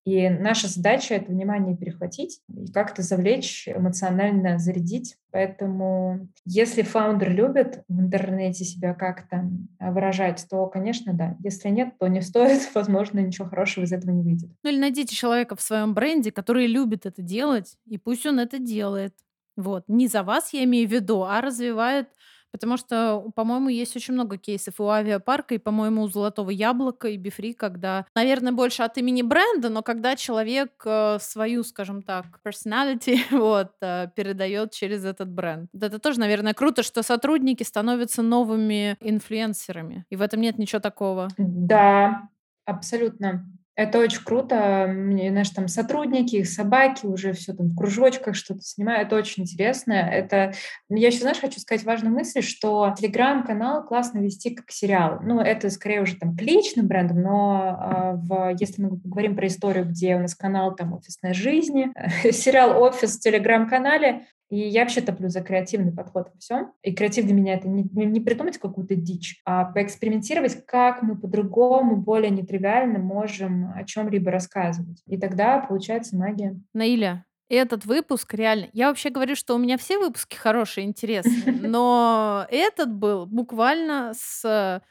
И наша задача — это внимание перехватить и как-то завлечь, эмоционально зарядить. Поэтому если фаундер любит в интернете себя как-то выражать, то, конечно, да. Если нет, то не стоит. [laughs] Возможно, ничего хорошего из этого не выйдет. Ну или найдите человека в своем бренде, который любит это делать, и пусть он это делает. Вот. Не за вас, я имею в виду, а развивает Потому что, по-моему, есть очень много кейсов и у авиапарка, и, по-моему, у Золотого Яблока и Бифри, когда, наверное, больше от имени бренда, но когда человек э, свою, скажем так, personality [laughs] вот, э, передает через этот бренд. Это тоже, наверное, круто, что сотрудники становятся новыми инфлюенсерами. И в этом нет ничего такого. Да, абсолютно. Это очень круто. Мне, знаешь, там сотрудники, их собаки уже все там в кружочках что-то снимают. Это очень интересно. Это... Я еще, знаешь, хочу сказать важную мысль, что телеграм-канал классно вести как сериал. Ну, это скорее уже там к личным брендам, но э, в, если мы говорим про историю, где у нас канал там офисной жизни, [laughs] сериал «Офис» в телеграм-канале, и я вообще топлю за креативный подход во всем. И креатив для меня это не, не придумать какую-то дичь, а поэкспериментировать, как мы по-другому, более нетривиально можем о чем-либо рассказывать. И тогда получается магия. Наиля, этот выпуск реально... Я вообще говорю, что у меня все выпуски хорошие, интересные, но этот был буквально с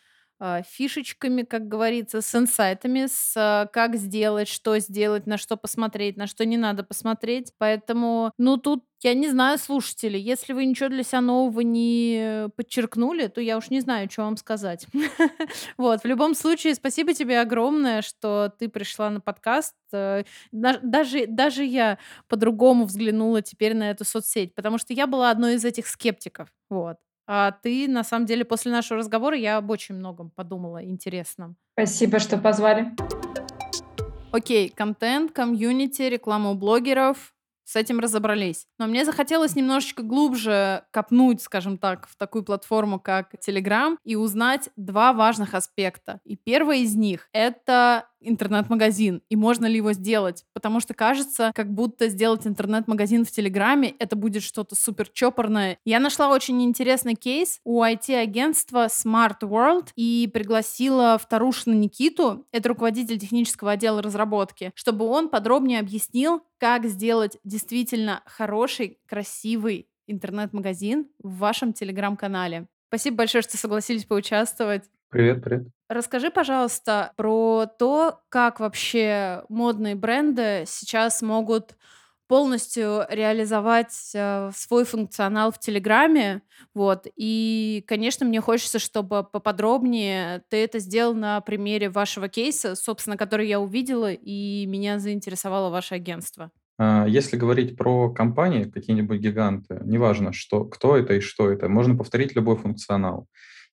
а, фишечками, как говорится, с инсайтами, с а, как сделать, что сделать, на что посмотреть, на что не надо посмотреть. Поэтому, ну, тут я не знаю, слушатели, если вы ничего для себя нового не подчеркнули, то я уж не знаю, что вам сказать. [laughs] Вот, в любом случае, спасибо тебе огромное, что ты пришла на подкаст. Э, даже, даже я по-другому взглянула теперь на эту соцсеть, потому что я была одной из этих скептиков. Вот. А ты, на самом деле, после нашего разговора я об очень многом подумала интересном. Спасибо, что позвали. Окей, контент, комьюнити, реклама у блогеров, с этим разобрались. Но мне захотелось немножечко глубже копнуть, скажем так, в такую платформу, как Telegram, и узнать два важных аспекта. И первый из них — это интернет-магазин, и можно ли его сделать. Потому что кажется, как будто сделать интернет-магазин в Телеграме — это будет что-то супер чопорное. Я нашла очень интересный кейс у IT-агентства Smart World и пригласила Вторушина Никиту, это руководитель технического отдела разработки, чтобы он подробнее объяснил, как сделать действительно хороший, красивый интернет-магазин в вашем телеграм-канале. Спасибо большое, что согласились поучаствовать. Привет, привет. Расскажи, пожалуйста, про то, как вообще модные бренды сейчас могут полностью реализовать э, свой функционал в Телеграме. Вот. И, конечно, мне хочется, чтобы поподробнее ты это сделал на примере вашего кейса, собственно, который я увидела, и меня заинтересовало ваше агентство. А, если говорить про компании, какие-нибудь гиганты, неважно, что, кто это и что это, можно повторить любой функционал.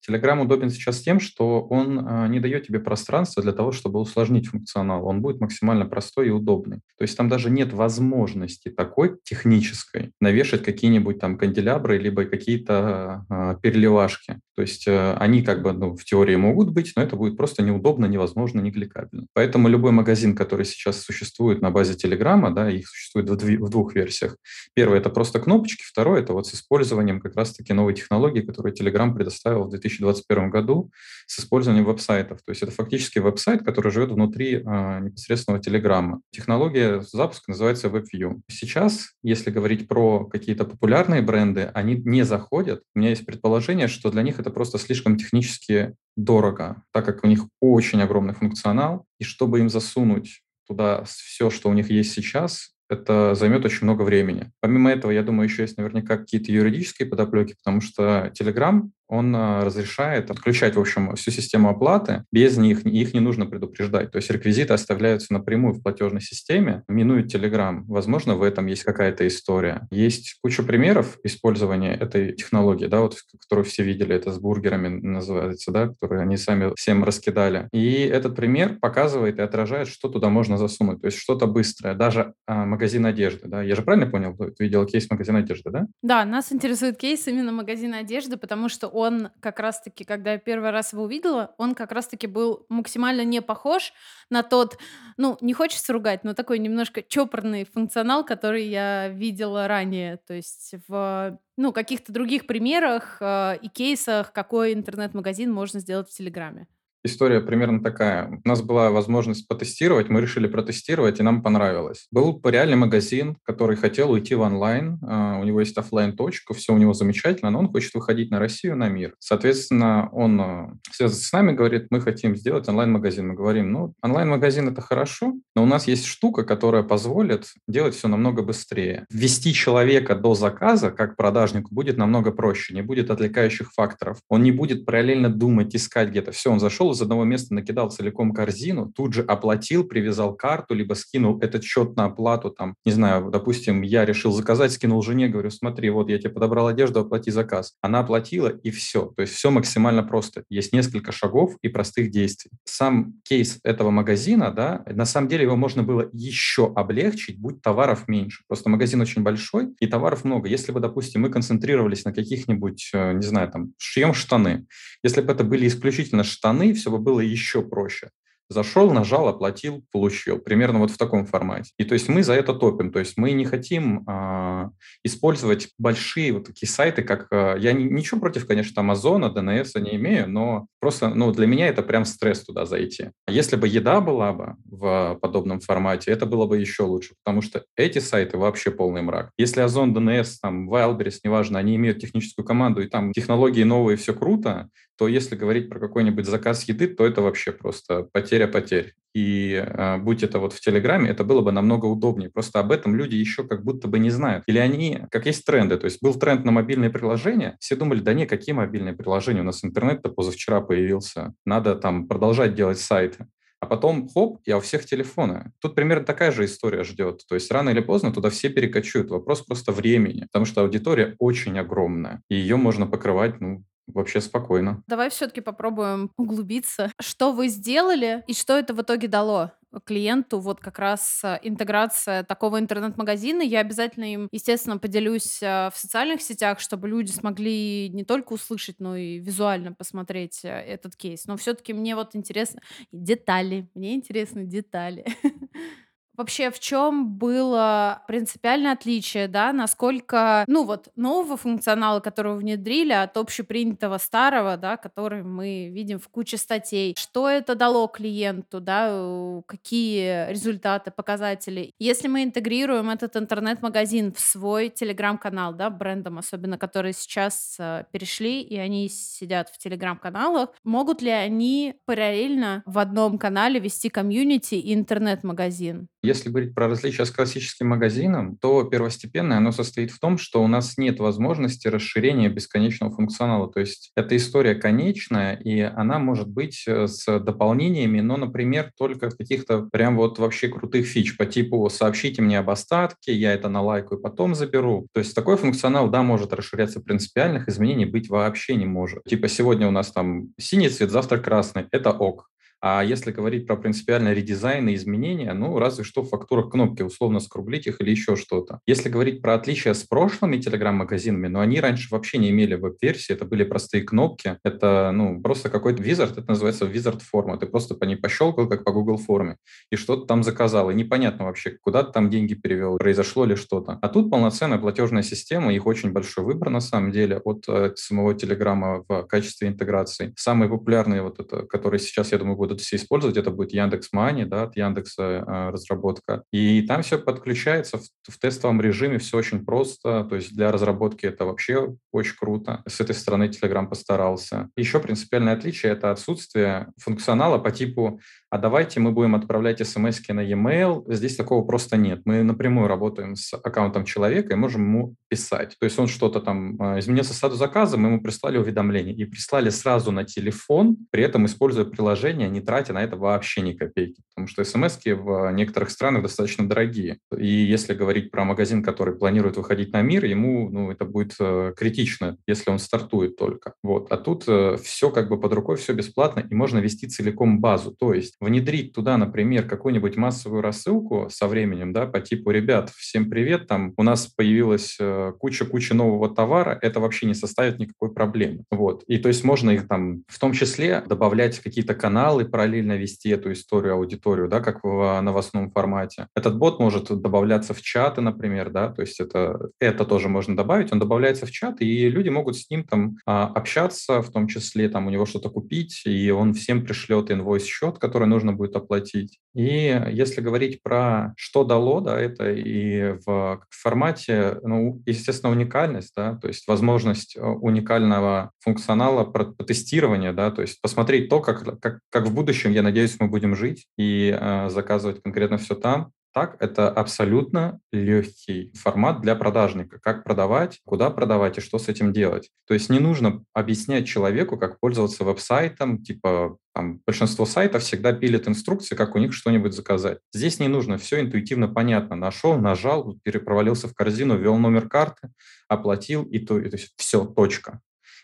Telegram удобен сейчас тем, что он а, не дает тебе пространства для того, чтобы усложнить функционал. Он будет максимально простой и удобный. То есть там даже нет возможности такой технической навешать какие-нибудь там канделябры либо какие-то а, переливашки. То есть э, они как бы ну, в теории могут быть, но это будет просто неудобно, невозможно, не кликабельно. Поэтому любой магазин, который сейчас существует на базе Телеграма, да, их существует в, дв- в двух версиях. Первое – это просто кнопочки, второе – это вот с использованием как раз-таки новой технологии, которую Telegram предоставил в 2021 году с использованием веб-сайтов. То есть это фактически веб-сайт, который живет внутри а, непосредственного Телеграма. Технология запуска называется WebView. Сейчас, если говорить про какие-то популярные бренды, они не заходят. У меня есть предположение, что для них это просто слишком технически дорого, так как у них очень огромный функционал, и чтобы им засунуть туда все, что у них есть сейчас, это займет очень много времени. Помимо этого, я думаю, еще есть наверняка какие-то юридические подоплеки, потому что Telegram он а, разрешает отключать, в общем, всю систему оплаты. Без них их не нужно предупреждать. То есть реквизиты оставляются напрямую в платежной системе, минует Telegram. Возможно, в этом есть какая-то история. Есть куча примеров использования этой технологии, да, вот, которую все видели, это с бургерами называется, да, которые они сами всем раскидали. И этот пример показывает и отражает, что туда можно засунуть. То есть что-то быстрое. Даже а, магазин одежды, да. Я же правильно понял? Ты видел кейс магазина одежды, да? Да, нас интересует кейс именно магазина одежды, потому что он как раз-таки, когда я первый раз его увидела, он как раз-таки был максимально не похож на тот, ну, не хочется ругать, но такой немножко чопорный функционал, который я видела ранее. То есть в ну, каких-то других примерах э, и кейсах, какой интернет-магазин можно сделать в Телеграме. История примерно такая. У нас была возможность потестировать, мы решили протестировать, и нам понравилось. Был реальный магазин, который хотел уйти в онлайн. А, у него есть офлайн точка все у него замечательно, но он хочет выходить на Россию, на мир. Соответственно, он а, связывается с нами, говорит, мы хотим сделать онлайн-магазин. Мы говорим, ну, онлайн-магазин это хорошо, но у нас есть штука, которая позволит делать все намного быстрее. Ввести человека до заказа, как продажнику, будет намного проще, не будет отвлекающих факторов. Он не будет параллельно думать, искать где-то. Все, он зашел из одного места, накидал целиком корзину, тут же оплатил, привязал карту, либо скинул этот счет на оплату, там, не знаю, допустим, я решил заказать, скинул жене, говорю, смотри, вот я тебе подобрал одежду, оплати заказ. Она оплатила, и все. То есть все максимально просто. Есть несколько шагов и простых действий. Сам кейс этого магазина, да, на самом деле его можно было еще облегчить, будь товаров меньше. Просто магазин очень большой, и товаров много. Если бы, допустим, мы концентрировались на каких-нибудь, э, не знаю, там, шьем штаны, если бы это были исключительно штаны, все бы было еще проще. Зашел, нажал, оплатил, получил. Примерно вот в таком формате. И то есть мы за это топим. То есть мы не хотим а, использовать большие вот такие сайты, как... А, я не, ничего против, конечно, Амазона, DNS не имею, но просто ну, для меня это прям стресс туда зайти. А если бы еда была бы в подобном формате, это было бы еще лучше, потому что эти сайты вообще полный мрак. Если Озон, DNS, там, Wildberries, неважно, они имеют техническую команду, и там технологии новые, все круто, то если говорить про какой-нибудь заказ еды, то это вообще просто потеря потерь. И э, будь это вот в Телеграме, это было бы намного удобнее. Просто об этом люди еще как будто бы не знают. Или они, как есть тренды, то есть был тренд на мобильные приложения, все думали, да не, какие мобильные приложения, у нас интернет-то позавчера появился, надо там продолжать делать сайты. А потом, хоп, и у всех телефоны. Тут примерно такая же история ждет. То есть рано или поздно туда все перекочуют. Вопрос просто времени, потому что аудитория очень огромная, и ее можно покрывать ну, Вообще спокойно. Давай все-таки попробуем углубиться. Что вы сделали и что это в итоге дало? Клиенту вот как раз э, интеграция такого интернет-магазина. Я обязательно им, естественно, поделюсь э, в социальных сетях, чтобы люди смогли не только услышать, но и визуально посмотреть э, этот кейс. Но все-таки мне вот интересно детали. Мне интересны детали. [laughs] Вообще, в чем было принципиальное отличие, да, насколько, ну вот, нового функционала, который вы внедрили, от общепринятого старого, да, который мы видим в куче статей. Что это дало клиенту, да, какие результаты, показатели. Если мы интегрируем этот интернет-магазин в свой телеграм-канал, да, брендом особенно, которые сейчас э, перешли, и они сидят в телеграм-каналах, могут ли они параллельно в одном канале вести комьюнити и интернет-магазин? Если говорить про различия с классическим магазином, то первостепенное оно состоит в том, что у нас нет возможности расширения бесконечного функционала. То есть эта история конечная, и она может быть э, с дополнениями, но, например, только каких-то прям вот вообще крутых фич по типу «сообщите мне об остатке, я это на лайку и потом заберу». То есть такой функционал, да, может расширяться принципиальных изменений быть вообще не может. Типа сегодня у нас там синий цвет, завтра красный. Это ок. А если говорить про принципиальный редизайн и изменения, ну, разве что в фактурах кнопки, условно скруглить их или еще что-то. Если говорить про отличия с прошлыми телеграм-магазинами, ну, они раньше вообще не имели веб-версии, это были простые кнопки, это, ну, просто какой-то визард, это называется визард форма, ты просто по ней пощелкал, как по Google форме, и что-то там заказал, и непонятно вообще, куда ты там деньги перевел, произошло ли что-то. А тут полноценная платежная система, их очень большой выбор на самом деле от э, самого Телеграма в качестве интеграции. Самый популярный вот это, который сейчас, я думаю, будет будут все использовать, это будет Яндекс Мани, да, от Яндекса э, разработка. И там все подключается в, в тестовом режиме, все очень просто. То есть для разработки это вообще очень круто. С этой стороны Telegram постарался. Еще принципиальное отличие — это отсутствие функционала по типу а давайте мы будем отправлять смс на e-mail. Здесь такого просто нет. Мы напрямую работаем с аккаунтом человека и можем ему писать. То есть он что-то там, э, изменился статус заказа, мы ему прислали уведомление и прислали сразу на телефон, при этом используя приложение, не тратя на это вообще ни копейки. Потому что смс в некоторых странах достаточно дорогие. И если говорить про магазин, который планирует выходить на мир, ему ну, это будет э, критично, если он стартует только. Вот. А тут э, все как бы под рукой, все бесплатно, и можно вести целиком базу. То есть внедрить туда, например, какую-нибудь массовую рассылку со временем, да, по типу, ребят, всем привет, там у нас появилась э, куча-куча нового товара, это вообще не составит никакой проблемы. Вот. И то есть можно их там в том числе добавлять какие-то каналы, параллельно вести эту историю, аудиторию, да, как в новостном формате. Этот бот может добавляться в чаты, например, да, то есть это, это тоже можно добавить, он добавляется в чат, и люди могут с ним там а, общаться, в том числе там у него что-то купить, и он всем пришлет инвойс-счет, который нужно будет оплатить. И если говорить про что дало, да, это и в формате, ну, естественно, уникальность, да, то есть возможность э, уникального функционала протестирования, да, то есть посмотреть то, как, как, как в будущем, я надеюсь, мы будем жить и э, заказывать конкретно все там, так, это абсолютно легкий формат для продажника. Как продавать, куда продавать и что с этим делать. То есть не нужно объяснять человеку, как пользоваться веб-сайтом, типа там, большинство сайтов всегда пилят инструкции, как у них что-нибудь заказать. Здесь не нужно, все интуитивно понятно. Нашел, нажал, перепровалился в корзину, ввел номер карты, оплатил, и то, и, то есть все, точка.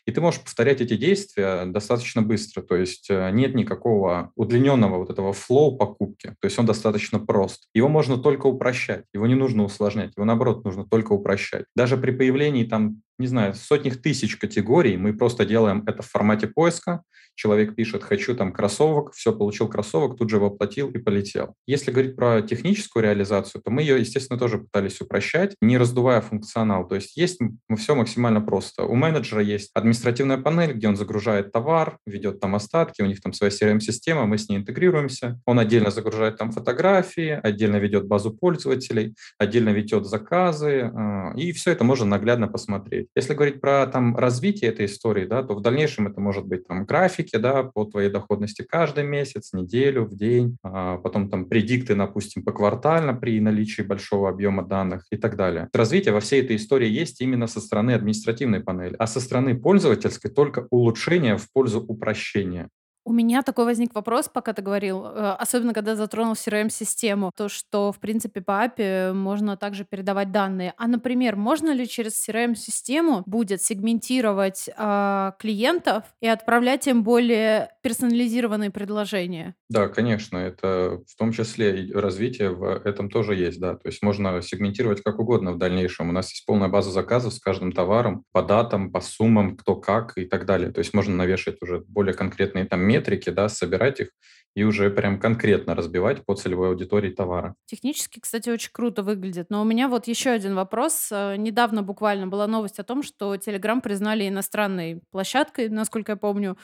И ты можешь повторять эти действия достаточно быстро, то есть э, нет никакого удлиненного вот этого флоу покупки, то есть он достаточно прост. Его можно только упрощать, его не нужно усложнять, его наоборот нужно только упрощать. Даже при появлении там не знаю, сотнях тысяч категорий, мы просто делаем это в формате поиска, человек пишет «хочу там кроссовок», все, получил кроссовок, тут же его оплатил и полетел. Если говорить про техническую реализацию, то мы ее, естественно, тоже пытались упрощать, не раздувая функционал. То есть есть все максимально просто. У менеджера есть административная панель, где он загружает товар, ведет там остатки, у них там своя CRM-система, мы с ней интегрируемся. Он отдельно загружает там фотографии, отдельно ведет базу пользователей, отдельно ведет заказы, а, и все это можно наглядно посмотреть. Если говорить про там развитие этой истории, да, то в дальнейшем это может быть там графики, да, по твоей доходности каждый месяц, неделю, в день, а потом там предикты, допустим, поквартально при наличии большого объема данных и так далее. Развитие во всей этой истории есть именно со стороны административной панели, а со стороны пользовательской только улучшение в пользу упрощения. У меня такой возник вопрос, пока ты говорил, э, особенно когда затронул CRM-систему, то, что, в принципе, по API можно также передавать данные. А, например, можно ли через CRM-систему будет сегментировать э, клиентов и отправлять им более персонализированные предложения? Да, конечно, это в том числе и развитие в этом тоже есть, да. То есть можно сегментировать как угодно в дальнейшем. У нас есть полная база заказов с каждым товаром, по датам, по суммам, кто как и так далее. То есть можно навешать уже более конкретные там метрики, да, собирать их и уже прям конкретно разбивать по целевой аудитории товара. Технически, кстати, очень круто выглядит. Но у меня вот еще один вопрос. Э, недавно буквально была новость о том, что Telegram признали иностранной площадкой, насколько я помню.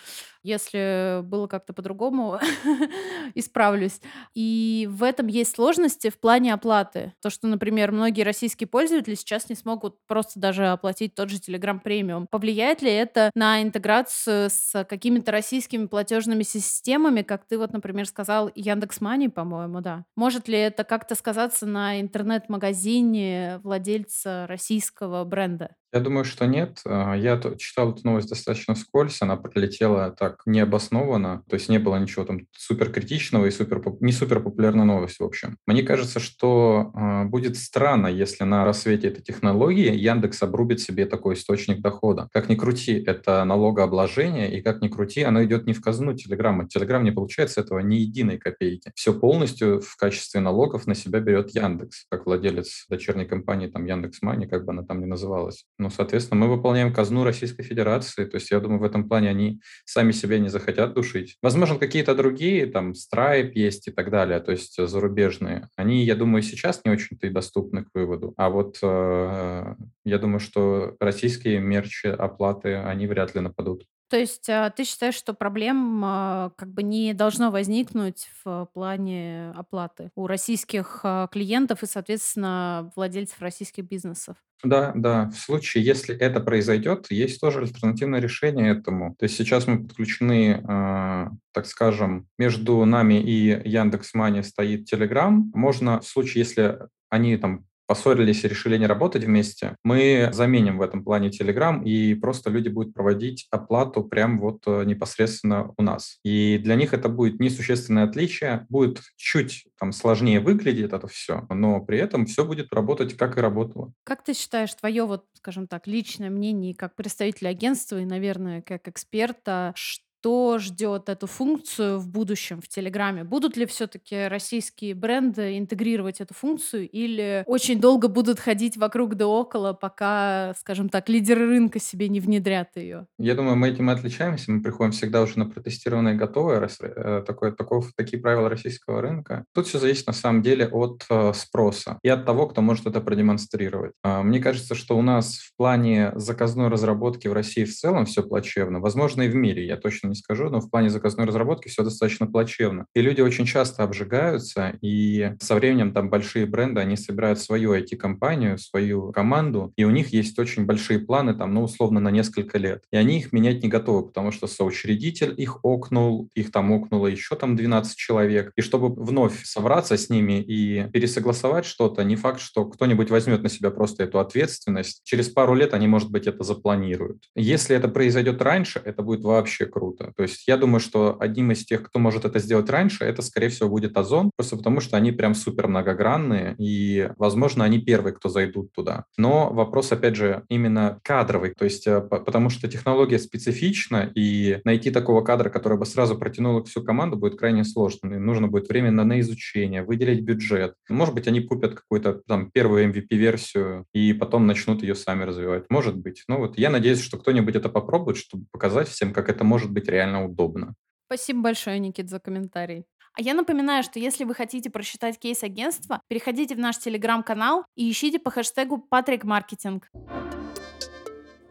Если было как-то по-другому, [laughs] исправлюсь. И в этом есть сложности в плане оплаты. То, что, например, многие российские пользователи сейчас не смогут просто даже оплатить тот же Telegram премиум. Повлияет ли это на интеграцию с какими-то российскими платежными системами, как ты вот, например, сказал, Яндекс Мани, по-моему, да? Может ли это как-то сказаться на интернет-магазине владельца российского бренда? Я думаю, что нет. А, я читал эту новость достаточно вскользь, она пролетела так необоснованно, то есть не было ничего там супер критичного и супер, не супер популярной новости, в общем. Мне кажется, что э, будет странно, если на рассвете этой технологии Яндекс обрубит себе такой источник дохода. Как ни крути, это налогообложение, и как ни крути, оно идет не в казну Телеграма. Телеграм не получает с этого ни единой копейки. Все полностью в качестве налогов на себя берет Яндекс, как владелец дочерней компании, там Яндекс Мани, как бы она там ни называлась. Ну, соответственно, мы выполняем казну Российской Федерации. То есть, я думаю, в этом плане они сами себя не захотят душить. Возможно, какие-то другие, там, Stripe есть и так далее, то есть зарубежные. Они, я думаю, сейчас не очень-то и доступны к выводу. А вот э, я думаю, что российские мерчи, оплаты, они вряд ли нападут. То есть а, ты считаешь, что проблем а, как бы не должно возникнуть в плане оплаты у российских а, клиентов и, соответственно, владельцев российских бизнесов? Да, да. В случае, если это произойдет, есть тоже альтернативное решение этому. То есть сейчас мы подключены, э, так скажем, между нами и Яндекс.Мани стоит Telegram. Можно в случае, если они там поссорились и решили не работать вместе, мы заменим в этом плане Telegram, и просто люди будут проводить оплату прямо вот э, непосредственно у нас. И для них это будет несущественное отличие, будет чуть там сложнее выглядит это все, но при этом все будет работать, как и работало. Как ты считаешь, твое вот, скажем так, личное мнение как представителя агентства и, наверное, как эксперта, что кто ждет эту функцию в будущем в Телеграме? Будут ли все-таки российские бренды интегрировать эту функцию или очень долго будут ходить вокруг да около, пока, скажем так, лидеры рынка себе не внедрят ее? Я думаю, мы этим отличаемся. Мы приходим всегда уже на протестированное готовое, э, такое, такое, такие правила российского рынка. Тут все зависит на самом деле от э, спроса и от того, кто может это продемонстрировать. А, мне кажется, что у нас в плане заказной разработки в России в целом все плачевно. Возможно, и в мире, я точно не скажу, но в плане заказной разработки все достаточно плачевно. И люди очень часто обжигаются, и со временем там большие бренды, они собирают свою IT-компанию, свою команду, и у них есть очень большие планы, там, ну, условно, на несколько лет. И они их менять не готовы, потому что соучредитель их окнул, их там окнуло еще там 12 человек. И чтобы вновь собраться с ними и пересогласовать что-то, не факт, что кто-нибудь возьмет на себя просто эту ответственность. Через пару лет они, может быть, это запланируют. Если это произойдет раньше, это будет вообще круто круто. То есть я думаю, что одним из тех, кто может это сделать раньше, это, скорее всего, будет Озон, просто потому что они прям супер многогранные, и, возможно, они первые, кто зайдут туда. Но вопрос, опять же, именно кадровый, то есть э, потому что технология специфична, и найти такого кадра, который бы сразу протянул всю команду, будет крайне сложно. И нужно будет время на, на изучение, выделить бюджет. Может быть, они купят какую-то там первую MVP-версию и потом начнут ее сами развивать. Может быть. Ну вот я надеюсь, что кто-нибудь это попробует, чтобы показать всем, как это может быть реально удобно. Спасибо большое, Никит, за комментарий. А я напоминаю, что если вы хотите просчитать кейс агентства, переходите в наш телеграм-канал и ищите по хэштегу Патрик Маркетинг.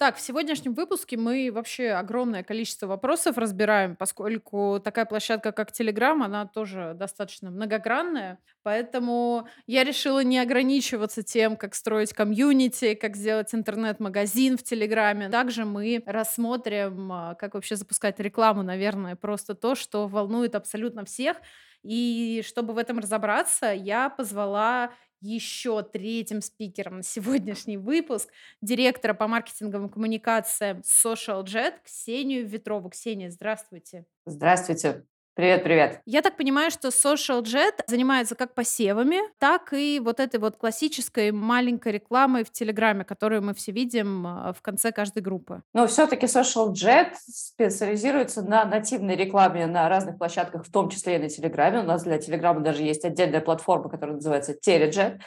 Так, в сегодняшнем выпуске мы вообще огромное количество вопросов разбираем, поскольку такая площадка, как Telegram, она тоже достаточно многогранная. Поэтому я решила не ограничиваться тем, как строить комьюнити, как сделать интернет-магазин в Телеграме. Также мы рассмотрим, а, как вообще запускать рекламу, наверное, просто то, что волнует абсолютно всех. И чтобы в этом разобраться, я позвала еще третьим спикером на сегодняшний выпуск директора по маркетинговым коммуникациям Social Jet Ксению Ветрову. Ксения, здравствуйте. Здравствуйте. Привет, привет. Я так понимаю, что Social Jet занимается как посевами, так и вот этой вот классической маленькой рекламой в Телеграме, которую мы все видим а, в конце каждой группы. Но все-таки Social Jet специализируется на нативной рекламе на разных площадках, в том числе и на Телеграме. У нас для Телеграма даже есть отдельная платформа, которая называется Telejet.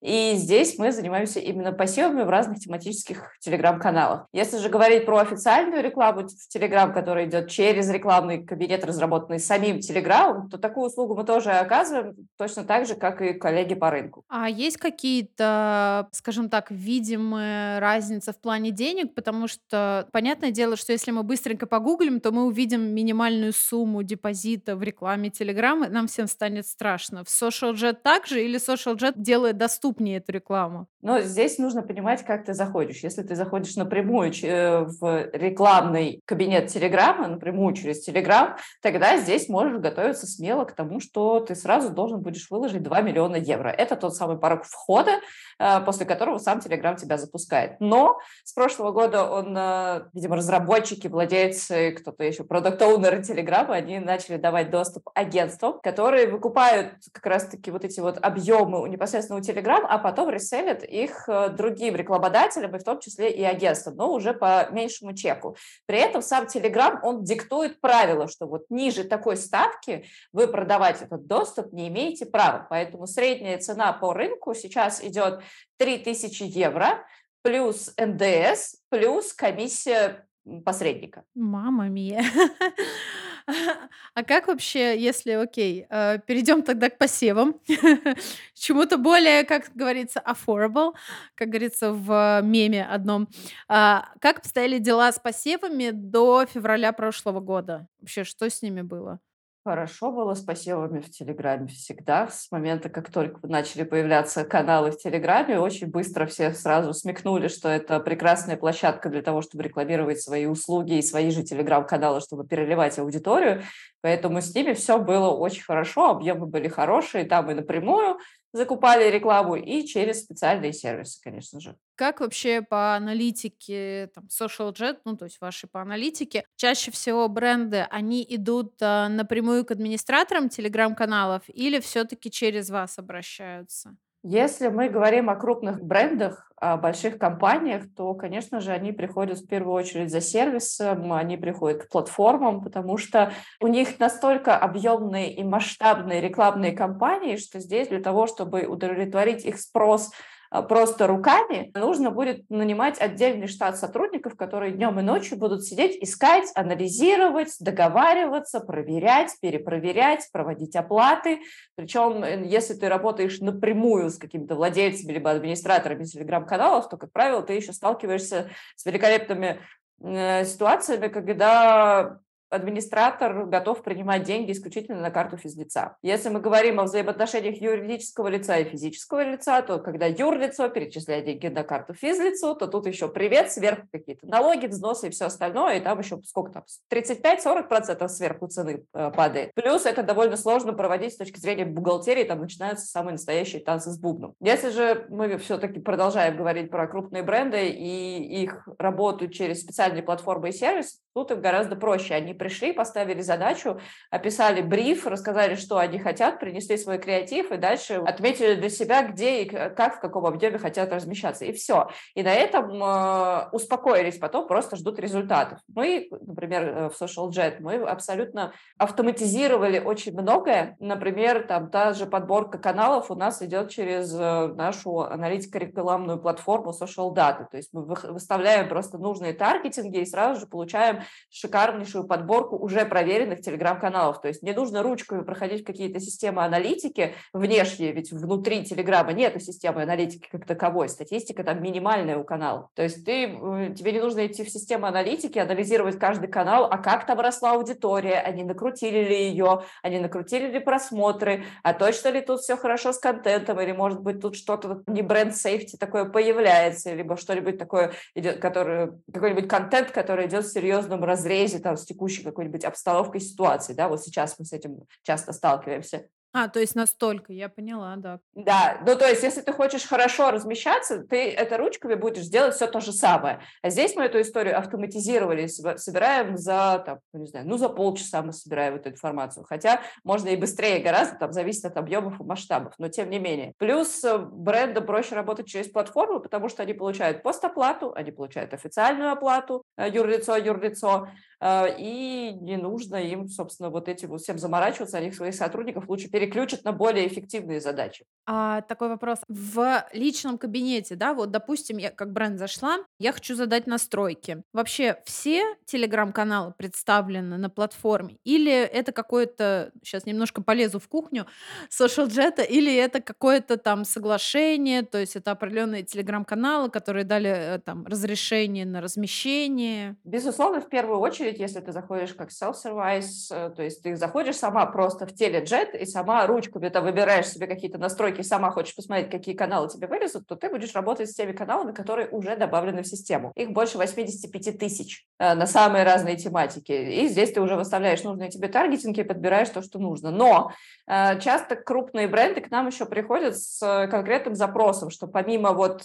И здесь мы занимаемся именно пассивами в разных тематических телеграм-каналах. Если же говорить про официальную рекламу в телеграм, которая идет через рекламный кабинет, разработанный самим телеграмом, то такую услугу мы тоже оказываем точно так же, как и коллеги по рынку. А есть какие-то, скажем так, видимые разницы в плане денег? Потому что понятное дело, что если мы быстренько погуглим, то мы увидим минимальную сумму депозита в рекламе и нам всем станет страшно. В SocialJet также или SocialJet делает доступнее эту рекламу? Но здесь нужно понимать, как ты заходишь. Если ты заходишь напрямую э, в рекламный кабинет Телеграма, напрямую через Телеграм, тогда здесь можешь готовиться смело к тому, что ты сразу должен будешь выложить 2 миллиона евро. Это тот самый порог входа, э, после которого сам Телеграм тебя запускает. Но с прошлого года он, э, видимо, разработчики, владельцы, кто-то еще, продукт-оунеры Телеграма, они начали давать доступ агентствам, которые выкупают как раз-таки вот эти вот объемы непосредственно у Телеграм, а потом реселят их э, другим рекламодателям, и в том числе и агентствам, но уже по меньшему чеку. При этом сам Telegram, он диктует правила, что вот ниже такой ставки вы продавать этот доступ не имеете права. Поэтому средняя цена по рынку сейчас идет 3000 евро, плюс НДС, плюс комиссия посредника. Мама мия. [laughs] [laughs] А как вообще, если, окей, э, перейдем тогда к посевам, [laughs] чему-то более, как говорится, affordable, как говорится в меме одном. А, как обстояли дела с посевами до февраля прошлого года? Вообще, что с ними было? Хорошо было с посевами в Телеграме всегда. С момента, как только начали появляться каналы в Телеграме, очень быстро все сразу смекнули, что это прекрасная площадка для того, чтобы рекламировать свои услуги и свои же Телеграм-каналы, чтобы переливать аудиторию. Поэтому с ними все было очень хорошо, объемы были хорошие, там и напрямую закупали рекламу, и через специальные сервисы, конечно же. Как вообще по аналитике, там, Social Jet, ну, то есть ваши по аналитике, чаще всего бренды, они идут а, напрямую к администраторам телеграм-каналов или все-таки через вас обращаются? Если мы говорим о крупных брендах, о больших компаниях, то, конечно же, они приходят в первую очередь за сервисом, они приходят к платформам, потому что у них настолько объемные и масштабные рекламные кампании, что здесь для того, чтобы удовлетворить их спрос просто руками, нужно будет нанимать отдельный штат сотрудников, которые днем и ночью будут сидеть, искать, анализировать, договариваться, проверять, перепроверять, проводить оплаты. Причем, если ты работаешь напрямую с какими-то владельцами либо администраторами телеграм-каналов, то, как правило, ты еще сталкиваешься с великолепными э, ситуациями, когда администратор готов принимать деньги исключительно на карту физлица. Если мы говорим о взаимоотношениях юридического лица и физического лица, то когда юрлицо перечисляет деньги на карту физлицу, то тут еще привет, сверху какие-то налоги, взносы и все остальное, и там еще сколько там, 35-40% сверху цены э, падает. Плюс это довольно сложно проводить с точки зрения бухгалтерии, там начинаются самые настоящие танцы с бубном. Если же мы все-таки продолжаем говорить про крупные бренды и их работу через специальные платформы и сервисы, тут им гораздо проще. Они пришли, поставили задачу, описали бриф, рассказали, что они хотят, принесли свой креатив и дальше отметили для себя, где и как, в каком объеме хотят размещаться. И все. И на этом э, успокоились, потом просто ждут результатов. Мы, например, э, в Social Jet, мы абсолютно автоматизировали очень многое. Например, там та же подборка каналов у нас идет через э, нашу аналитико-рекламную платформу Social Data. То есть мы выставляем просто нужные таргетинги и сразу же получаем шикарнейшую подборку подборку уже проверенных телеграм-каналов. То есть не нужно ручками проходить какие-то системы аналитики внешние, ведь внутри телеграма нет системы аналитики как таковой. Статистика там минимальная у канала. То есть ты, тебе не нужно идти в систему аналитики, анализировать каждый канал, а как там росла аудитория, они накрутили ли ее, они накрутили ли просмотры, а точно ли тут все хорошо с контентом, или может быть тут что-то не бренд сейфти такое появляется, либо что-нибудь такое идет, который, какой-нибудь контент, который идет в серьезном разрезе там с текущей текущей какой-нибудь обстановкой ситуации, да, вот сейчас мы с этим часто сталкиваемся. А, то есть настолько, я поняла, да. Да, ну то есть если ты хочешь хорошо размещаться, ты это ручками будешь делать все то же самое. А здесь мы эту историю автоматизировали, собираем за, там, ну, не знаю, ну за полчаса мы собираем эту информацию. Хотя можно и быстрее гораздо, там зависит от объемов и масштабов, но тем не менее. Плюс э, брендам проще работать через платформу, потому что они получают постоплату, они получают официальную оплату, э, юрлицо, юрлицо, и не нужно им, собственно, вот этим вот всем заморачиваться, они своих сотрудников лучше переключат на более эффективные задачи. А, такой вопрос. В личном кабинете, да, вот, допустим, я как бренд зашла, я хочу задать настройки. Вообще все телеграм-каналы представлены на платформе? Или это какое-то, сейчас немножко полезу в кухню, [gasps] social jet, или это какое-то там соглашение, то есть это определенные телеграм-каналы, которые дали э, там разрешение на размещение? Безусловно, в первую очередь, если ты заходишь как self-service, э, то есть ты заходишь сама просто в теледжет и сама ручками там выбираешь себе какие-то настройки, сама хочешь посмотреть, какие каналы тебе вылезут, то ты будешь работать с теми каналами, которые уже добавлены в систему. Их больше 85 тысяч э, на самые разные тематики. И здесь ты уже выставляешь нужные тебе таргетинги и подбираешь то, что нужно. Но э, часто крупные бренды к нам еще приходят с конкретным запросом, что помимо вот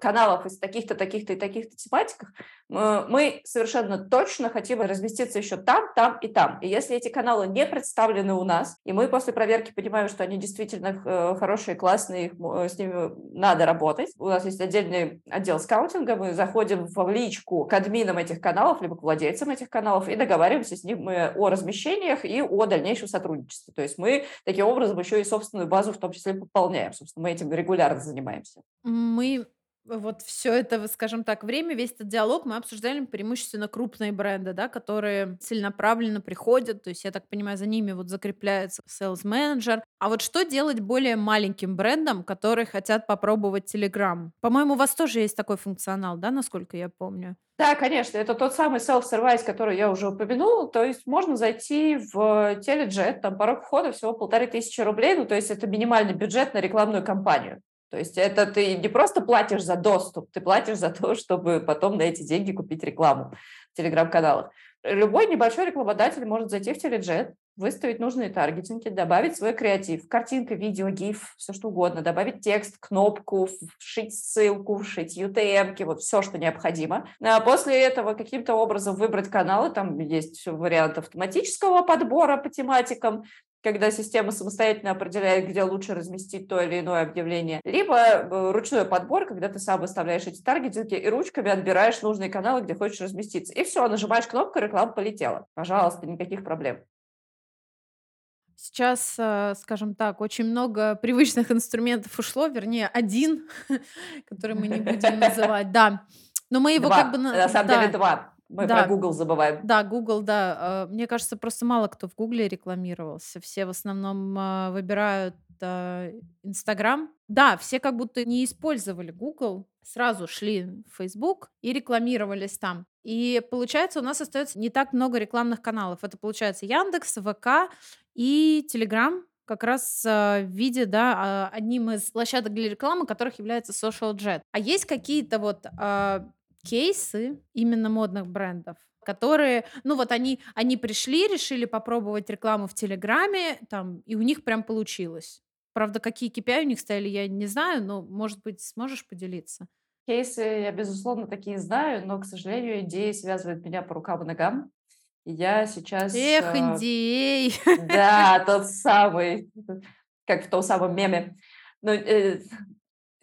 каналов из таких-то, таких-то и таких-то тематиках, мы совершенно точно хотим разместиться еще там, там и там. И если эти каналы не представлены у нас, и мы после проверки понимаем, что они действительно э, хорошие, классные, с ними надо работать, у нас есть отдельный отдел скаутинга, мы заходим в личку к админам этих каналов, либо к владельцам этих каналов и договариваемся с ними о размещениях и о дальнейшем сотрудничестве. То есть мы таким образом еще и собственную базу в том числе пополняем. Собственно, мы этим регулярно занимаемся. Мы вот все это, скажем так, время, весь этот диалог мы обсуждали преимущественно крупные бренды, да, которые целенаправленно приходят, то есть, я так понимаю, за ними вот закрепляется sales менеджер. А вот что делать более маленьким брендам, которые хотят попробовать Telegram? По-моему, у вас тоже есть такой функционал, да, насколько я помню? Да, конечно, это тот самый self-service, который я уже упомянула. То есть можно зайти в теледжет, там порог входа всего полторы тысячи рублей, ну то есть это минимальный бюджет на рекламную кампанию. То есть это ты не просто платишь за доступ, ты платишь за то, чтобы потом на эти деньги купить рекламу в телеграм-каналах. Любой небольшой рекламодатель может зайти в теледжет, выставить нужные таргетинги, добавить свой креатив, картинка, видео, гиф, все что угодно, добавить текст, кнопку, вшить ссылку, вшить UTM, вот все, что необходимо. А после этого каким-то образом выбрать каналы, там есть вариант автоматического подбора по тематикам, когда система самостоятельно определяет, где лучше разместить то или иное объявление, либо э, ручной подбор, когда ты сам выставляешь эти таргетинги и ручками отбираешь нужные каналы, где хочешь разместиться. И все, нажимаешь кнопку, реклама полетела. Пожалуйста, никаких проблем. Сейчас, э, скажем так, очень много привычных инструментов ушло, вернее, один, [laughs] который мы не будем [laughs] называть, да. Но мы его два. как бы... На самом да. деле два. Мы Да. про Google забываем. Да, Google, да. Э, Мне кажется, просто мало кто в Гугле рекламировался. Все в основном э, выбирают э, Инстаграм. Да, все как будто не использовали Google, сразу шли в Facebook и рекламировались там. И получается, у нас остается не так много рекламных каналов. Это получается Яндекс, ВК и Телеграм как раз э, в виде, да, а, одним из площадок для рекламы, которых является Social Jet. А есть какие-то вот а, кейсы именно модных брендов, которые, ну вот они, они пришли, решили попробовать рекламу в Телеграме, там, и у них прям получилось. Правда, какие KPI у них стояли, я не знаю, но, может быть, сможешь поделиться? Кейсы я, безусловно, такие знаю, но, к сожалению, идеи связывают меня по рукам и ногам. Я сейчас... Эх, э, индей! Да, тот [laughs] самый, как в том самом меме. Ну, э,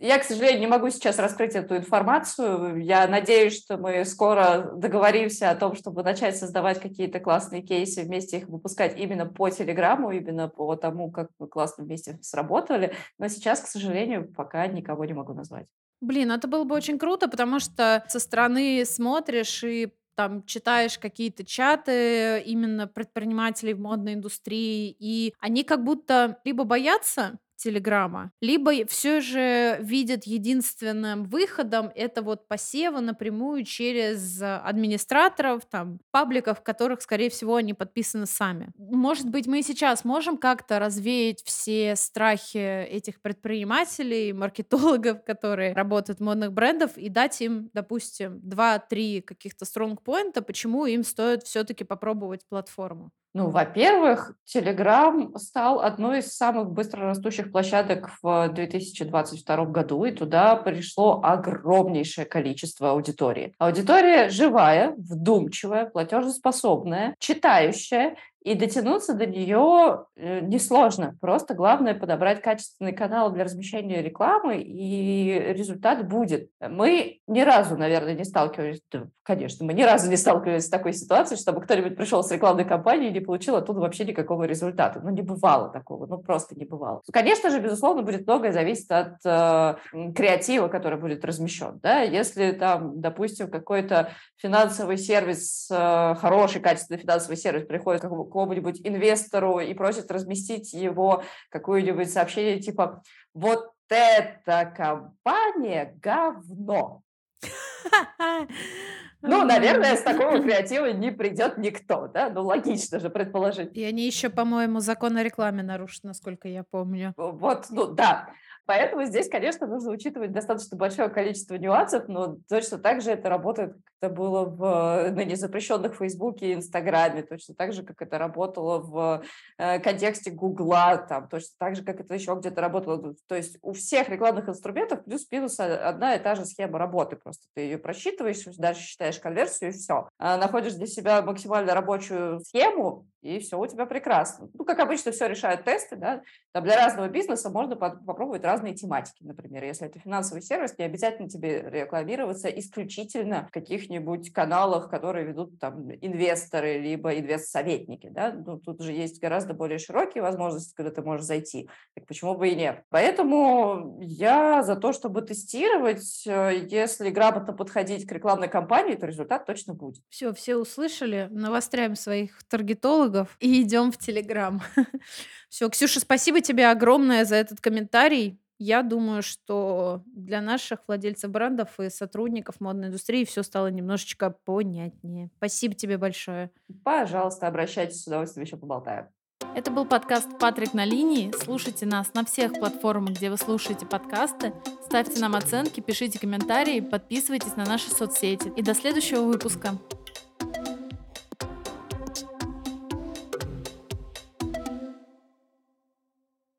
я, к сожалению, не могу сейчас раскрыть эту информацию. Я надеюсь, что мы скоро договоримся о том, чтобы начать создавать какие-то классные кейсы, вместе их выпускать именно по Телеграмму, именно по тому, как мы классно вместе сработали. Но сейчас, к сожалению, пока никого не могу назвать. Блин, это было бы очень круто, потому что со стороны смотришь и там читаешь какие-то чаты именно предпринимателей в модной индустрии, и они как будто либо боятся Телеграма, либо все же видят единственным выходом это вот посевы напрямую через администраторов, там, пабликов, в которых, скорее всего, они подписаны сами. Может быть, мы сейчас можем как-то развеять все страхи этих предпринимателей, маркетологов, которые работают в модных брендов, и дать им, допустим, 2-3 каких-то стронгпоинта, почему им стоит все-таки попробовать платформу. Ну, во-первых, Telegram стал одной из самых быстрорастущих площадок в 2022 году, и туда пришло огромнейшее количество аудитории. Аудитория живая, вдумчивая, платежеспособная, читающая И дотянуться до нее э, несложно. Просто главное подобрать качественный канал для размещения рекламы, и результат будет. Мы ни разу, наверное, не сталкивались, да, конечно, мы ни разу не сталкивались с такой ситуацией, чтобы кто-нибудь пришел с рекламной кампании и не получил оттуда вообще никакого результата. Ну, не бывало такого, ну, просто не бывало. Конечно же, безусловно, будет многое зависеть от э, креатива, который будет размещен. Да? Если там, допустим, какой-то финансовый сервис, э, хороший, качественный финансовый сервис приходит к какому-нибудь инвестору и просит разместить его какое-нибудь сообщение типа «Вот эта компания говно». [laughs] [laughs] Ну, наверное, с такого креатива не придет никто, да? Ну, логично же предположить. И они еще, по-моему, закон о рекламе нарушат, насколько я помню. Вот, ну да. Поэтому здесь, конечно, нужно учитывать достаточно большое количество нюансов, но точно так же это работает, как это было в ныне запрещенных Фейсбуке и Инстаграме, точно так же, как это работало в э, контексте Гугла, там, точно так же, как это еще где-то работало. То есть у всех рекламных инструментов плюс-минус одна и та же схема работы. Просто ты ее просчитываешь, дальше считаешь конверсию и все. А находишь для себя максимально рабочую схему, и все у тебя прекрасно. Ну, как обычно, все решают тесты, да. Там для разного бизнеса можно попробовать разные тематики, например. Если это финансовый сервис, не обязательно тебе рекламироваться исключительно в каких-нибудь каналах, которые ведут там инвесторы, либо инвест-советники, да. Ну, тут же есть гораздо более широкие возможности, когда ты можешь зайти. Так почему бы и нет? Поэтому я за то, чтобы тестировать, если грамотно подходить к рекламной кампании, то результат точно будет. Все, все услышали, навостряем своих таргетологов, психологов и идем в Телеграм. [laughs] Все, Ксюша, спасибо тебе огромное за этот комментарий. Я думаю, что для наших владельцев брендов и сотрудников модной индустрии все стало немножечко понятнее. Спасибо тебе большое. Пожалуйста, обращайтесь, с удовольствием еще поболтаем. Это был подкаст «Патрик на линии». Слушайте нас на всех платформах, где вы слушаете подкасты. Ставьте нам оценки, пишите комментарии, подписывайтесь на наши соцсети. И до следующего выпуска.